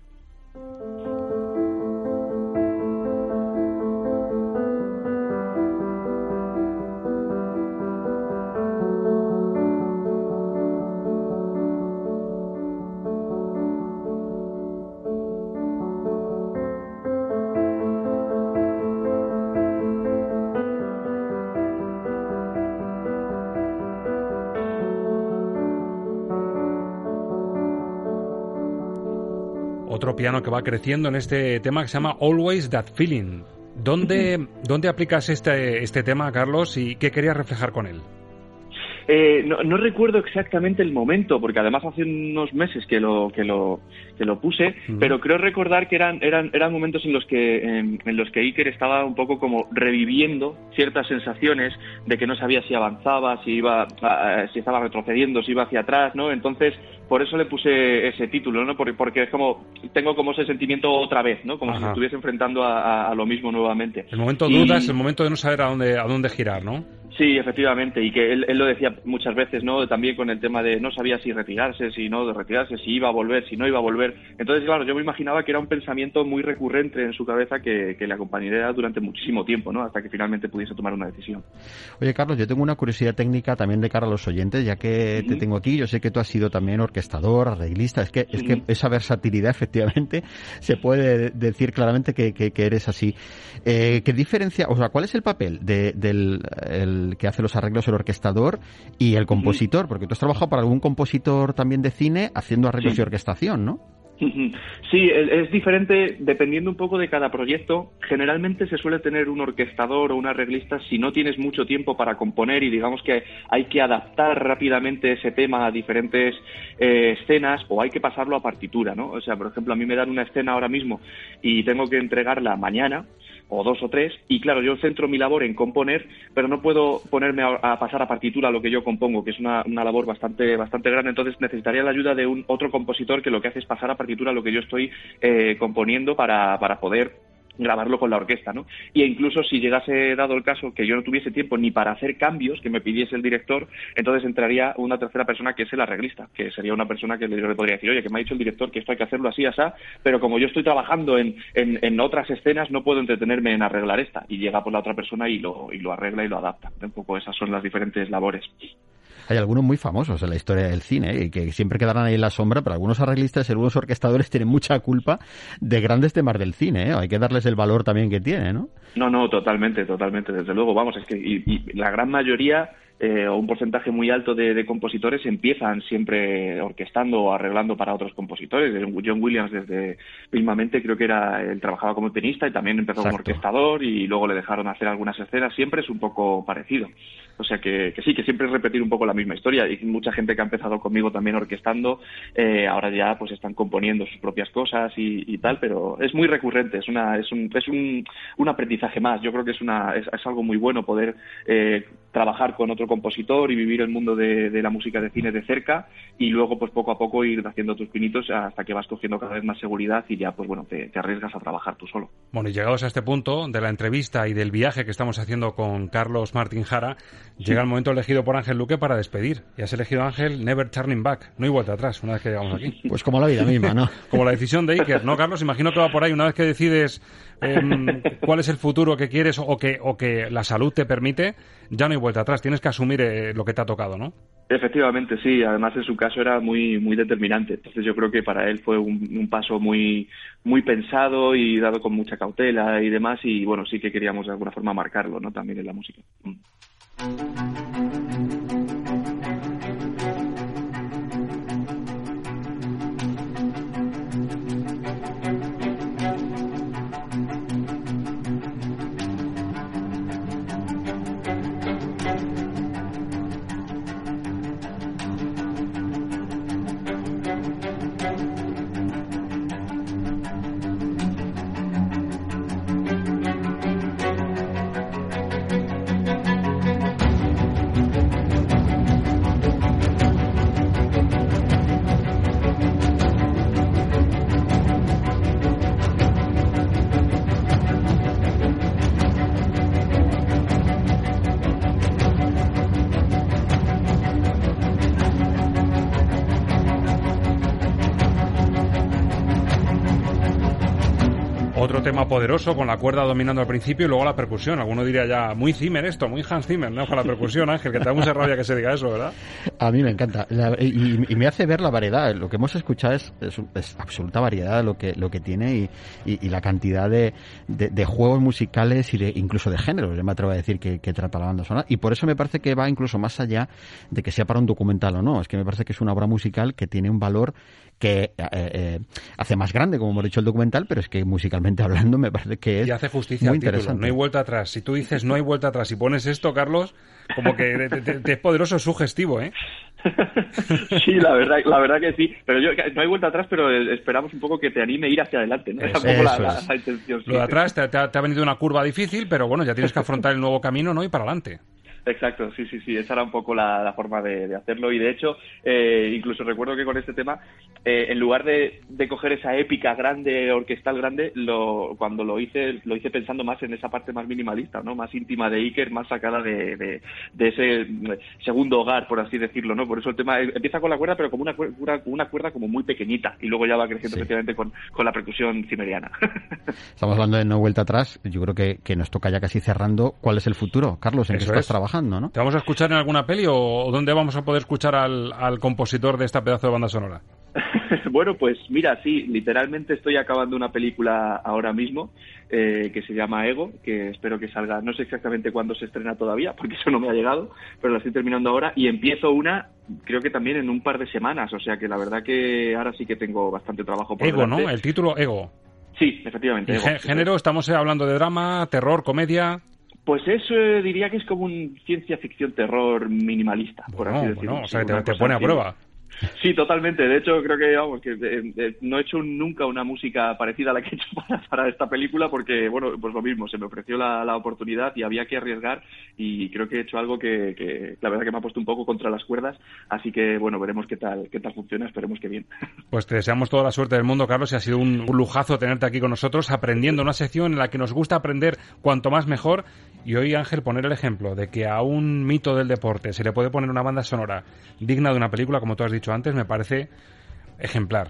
Que va creciendo en este tema que se llama Always That Feeling. ¿Dónde, ¿dónde aplicas este, este tema, Carlos, y qué querías reflejar con él? Eh, no, no, recuerdo exactamente el momento, porque además hace unos meses que lo que lo que lo puse, uh -huh. pero creo recordar que eran eran eran momentos en los que en, en, los que Iker estaba un poco como reviviendo ciertas sensaciones de que no sabía si avanzaba, si iba uh, si estaba retrocediendo, si iba hacia atrás, ¿no? Entonces por eso le puse ese título, ¿no? Porque, porque es como tengo como ese sentimiento otra vez, ¿no? Como Ajá. si estuviese enfrentando a, a, a, lo mismo nuevamente. El momento de dudas, y... el momento de no saber a dónde a dónde girar, ¿no? Sí, efectivamente, y que él, él, lo decía muchas veces, ¿no? También con el tema de no sabía si retirarse, si no de retirarse, si iba a volver, si no iba a volver. Entonces, claro, yo me imaginaba que era un pensamiento muy recurrente en su cabeza que, que le acompañaría durante muchísimo tiempo, ¿no? Hasta que finalmente pudiese tomar una decisión. Oye, Carlos, yo tengo una curiosidad técnica también de cara a los oyentes, ya que te tengo aquí. Yo sé que tú has sido también orquestador, arreglista. Es que, es que esa versatilidad, efectivamente, se puede decir claramente que, que, que eres así. Eh, ¿Qué diferencia, o sea, cuál es el papel de, del el que hace los arreglos, el orquestador y el compositor, porque tú has trabajado para algún compositor también de cine haciendo arreglos sí. y orquestación, ¿no? Sí, es diferente dependiendo un poco de cada proyecto. Generalmente se suele tener un orquestador o un arreglista si no tienes mucho tiempo para componer y digamos que hay que adaptar rápidamente ese tema a diferentes eh, escenas o hay que pasarlo a partitura, ¿no? O sea, por ejemplo, a mí me dan una escena ahora mismo y tengo que entregarla mañana o dos o tres, y claro, yo centro mi labor en componer, pero no puedo ponerme a, pasar a partitura lo que yo compongo, que es una, una, labor bastante, bastante grande, entonces necesitaría la ayuda de un otro compositor que lo que hace es pasar a partitura lo que yo estoy eh, componiendo para, para poder grabarlo con la orquesta, ¿no? Y incluso si llegase dado el caso que yo no tuviese tiempo ni para hacer cambios que me pidiese el director, entonces entraría una tercera persona que es el arreglista, que sería una persona que le podría decir, oye, que me ha dicho el director que esto hay que hacerlo así, así, pero como yo estoy trabajando en, en, en otras escenas, no puedo entretenerme en arreglar esta. Y llega por la otra persona y lo, y lo arregla y lo adapta. Un poco esas son las diferentes labores. Hay algunos muy famosos en la historia del cine y que siempre quedarán ahí en la sombra, pero algunos arreglistas y algunos orquestadores tienen mucha culpa de grandes temas del cine. ¿eh? Hay que darles el valor también que tiene, ¿no? No, no, totalmente, totalmente. Desde luego, vamos, es que y, y la gran mayoría eh, o un porcentaje muy alto de, de, compositores empiezan siempre orquestando o arreglando para otros compositores. John Williams desde mismamente creo que era él trabajaba como pianista y también empezó Exacto. como orquestador y luego le dejaron hacer algunas escenas. Siempre es un poco parecido. O sea que, que, sí, que siempre es repetir un poco la misma historia. Y mucha gente que ha empezado conmigo también orquestando, eh, ahora ya pues están componiendo sus propias cosas y, y, tal, pero es muy recurrente, es una, es un, es un, un aprendizaje más. Yo creo que es una, es, es algo muy bueno poder eh, trabajar con otro compositor y vivir el mundo de, de, la música de cine de cerca y luego pues poco a poco ir haciendo tus pinitos hasta que vas cogiendo cada vez más seguridad y ya pues bueno, te, te arriesgas a trabajar tú solo. Bueno, y llegados a este punto de la entrevista y del viaje que estamos haciendo con Carlos Martín Jara, llega el momento elegido por Ángel Luque para despedir. Y has elegido Ángel Never Turning Back. No hay vuelta atrás una vez que llegamos aquí. Pues como la vida misma, ¿no? como la decisión de Iker, ¿no, Carlos? Imagino que va por ahí. Una vez que decides eh, cuál es el futuro que quieres o que, la salud te permite, ya no hay vuelta atrás. Tienes que asumir eh, lo que te ha tocado, ¿no? Efectivamente, sí. Además, en su caso era muy muy determinante. Entonces, yo creo que para él fue un, un, paso muy muy pensado y dado con mucha cautela y demás. Y bueno, sí que queríamos de alguna forma marcarlo, ¿no? También en la música. Mm. Tema poderoso con la cuerda dominando al principio y luego la percusión. Alguno diría ya, muy Zimmer esto, muy Hans Zimmer, ¿no? Con la percusión, Ángel, que te da mucha rabia que se diga eso, ¿verdad? A mí me encanta. La, y, y, me hace ver la variedad. Lo que hemos escuchado es, es, es absoluta variedad lo que, lo que tiene y, y, y la cantidad de, de, de, juegos musicales y de incluso de géneros, yo me atrevo a decir, que, que trata la banda sonora. Y por eso me parece que va incluso más allá de que sea para un documental o no. Es que me parece que es una obra musical que tiene un valor que eh, eh, hace más grande, como hemos dicho, el documental, pero es que musicalmente hablando me parece que es y hace justicia muy al título. interesante. No hay vuelta atrás. Si tú dices no hay vuelta atrás y pones esto, Carlos, como que te, te, te es poderoso, es sugestivo, ¿eh? sí, la verdad, la verdad que sí. Pero yo, no hay vuelta atrás, pero esperamos un poco que te anime a ir hacia adelante. ¿no? Esa es un poco la, es. la, la, intención. Lo de atrás te, te, ha, te, ha, venido una curva difícil, pero bueno, ya tienes que afrontar el nuevo camino, ¿no? Y para adelante. Exacto, sí, sí, sí, esa era un poco la, forma de, hacerlo y de hecho, eh, incluso recuerdo que con este tema, eh, en lugar de, coger esa épica grande, orquestal grande, lo, cuando lo hice, lo hice pensando más en esa parte más minimalista, ¿no? Más íntima de Iker, más sacada de, ese segundo hogar, por así decirlo, ¿no? Por eso el tema empieza con la cuerda, pero como una, una cuerda como muy pequeñita y luego ya va creciendo efectivamente con, la percusión cimeriana. Estamos hablando de no vuelta atrás, yo creo que, que nos toca ya casi cerrando. ¿Cuál es el futuro, Carlos? ¿En qué estás trabajando? ¿Te vamos a escuchar en alguna peli o dónde vamos a poder escuchar al, compositor de esta pedazo de banda sonora? bueno, pues mira, sí, literalmente estoy acabando una película ahora mismo eh, que se llama Ego, que espero que salga, no sé exactamente cuándo se estrena todavía, porque eso no me ha llegado, pero la estoy terminando ahora y empiezo una, creo que también en un par de semanas, o sea que la verdad que ahora sí que tengo bastante trabajo por Ego, ¿no? El título Ego. Sí, efectivamente. género? ¿Estamos hablando de drama, terror, comedia? Pues eso diría que es como un ciencia ficción terror minimalista, por así decirlo. o sea, te, pone a prueba. Sí, totalmente. De hecho, creo que vamos que eh, eh, no he hecho nunca una música parecida a la que he hecho para, esta película porque, bueno, pues lo mismo, se me ofreció la, oportunidad y había que arriesgar y creo que he hecho algo que, la verdad que me ha puesto un poco contra las cuerdas. Así que, bueno, veremos qué tal qué tal funciona. Esperemos que bien. Pues te deseamos toda la suerte del mundo, Carlos, y ha sido un lujazo tenerte aquí con nosotros aprendiendo una sección en la que nos gusta aprender cuanto más mejor y hoy, Ángel, poner el ejemplo de que a un mito del deporte se le puede poner una banda sonora digna de una película, como tú has dicho antes, me parece ejemplar.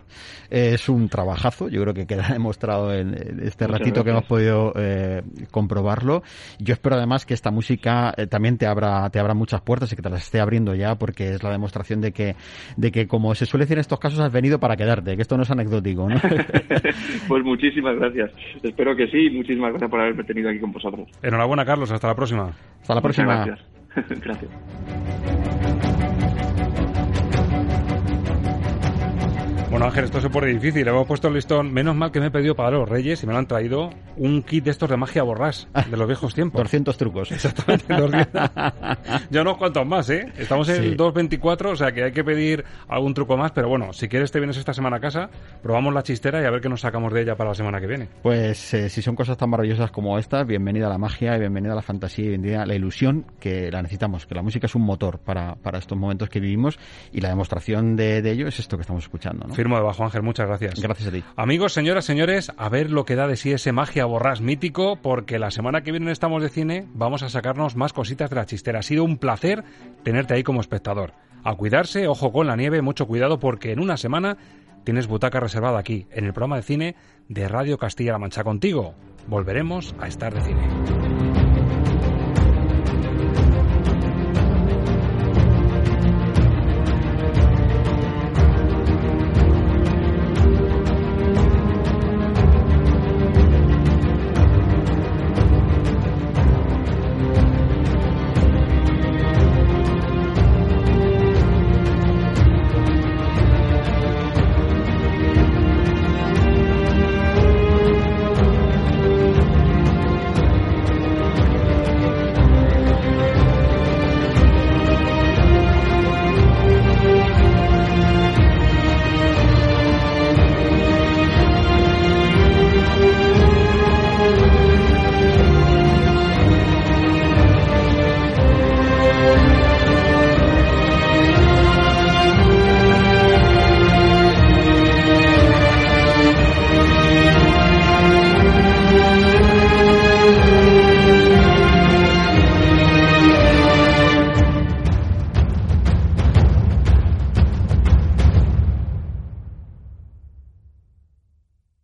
Es un trabajazo, yo creo que queda demostrado en este ratito que hemos podido eh, comprobarlo. Yo espero además que esta música eh, también te abra, te abra muchas puertas y que te las esté abriendo ya, porque es la demostración de que, de que como se suele decir en estos casos, has venido para quedarte, que esto no es anecdótico. ¿no? pues muchísimas gracias. Espero que sí, muchísimas gracias por haberme tenido aquí con vosotros. Enhorabuena, Carlos, hasta la próxima. Hasta la próxima. gracias. gracias. Bueno, Ángel, esto se pone difícil. Hemos puesto el listón. Menos mal que me he pedido para los Reyes y me lo han traído un kit de estos de magia borrás, de los viejos tiempos. 200 trucos. Exactamente. ya unos cuantos más, ¿eh? Estamos en el 2.24, o sea que hay que pedir algún truco más. Pero bueno, si quieres te vienes esta semana a casa, probamos la chistera y a ver qué nos sacamos de ella para la semana que viene. Pues eh, si son cosas tan maravillosas como estas, bienvenida a la magia y bienvenida a la fantasía y bienvenida a la ilusión que la necesitamos. Que la música es un motor para, para estos momentos que vivimos y la demostración de, de ello es esto que estamos escuchando, ¿no? Firmo debajo, Ángel. Muchas gracias. Gracias a ti. Amigos, señoras, señores, a ver lo que da de sí ese magia borrás mítico, porque la semana que viene en Estamos de Cine vamos a sacarnos más cositas de la chistera. Ha sido un placer tenerte ahí como espectador. A cuidarse, ojo con la nieve, mucho cuidado, porque en una semana tienes butaca reservada aquí, en el programa de cine de Radio Castilla-La Mancha. Contigo volveremos a estar de cine.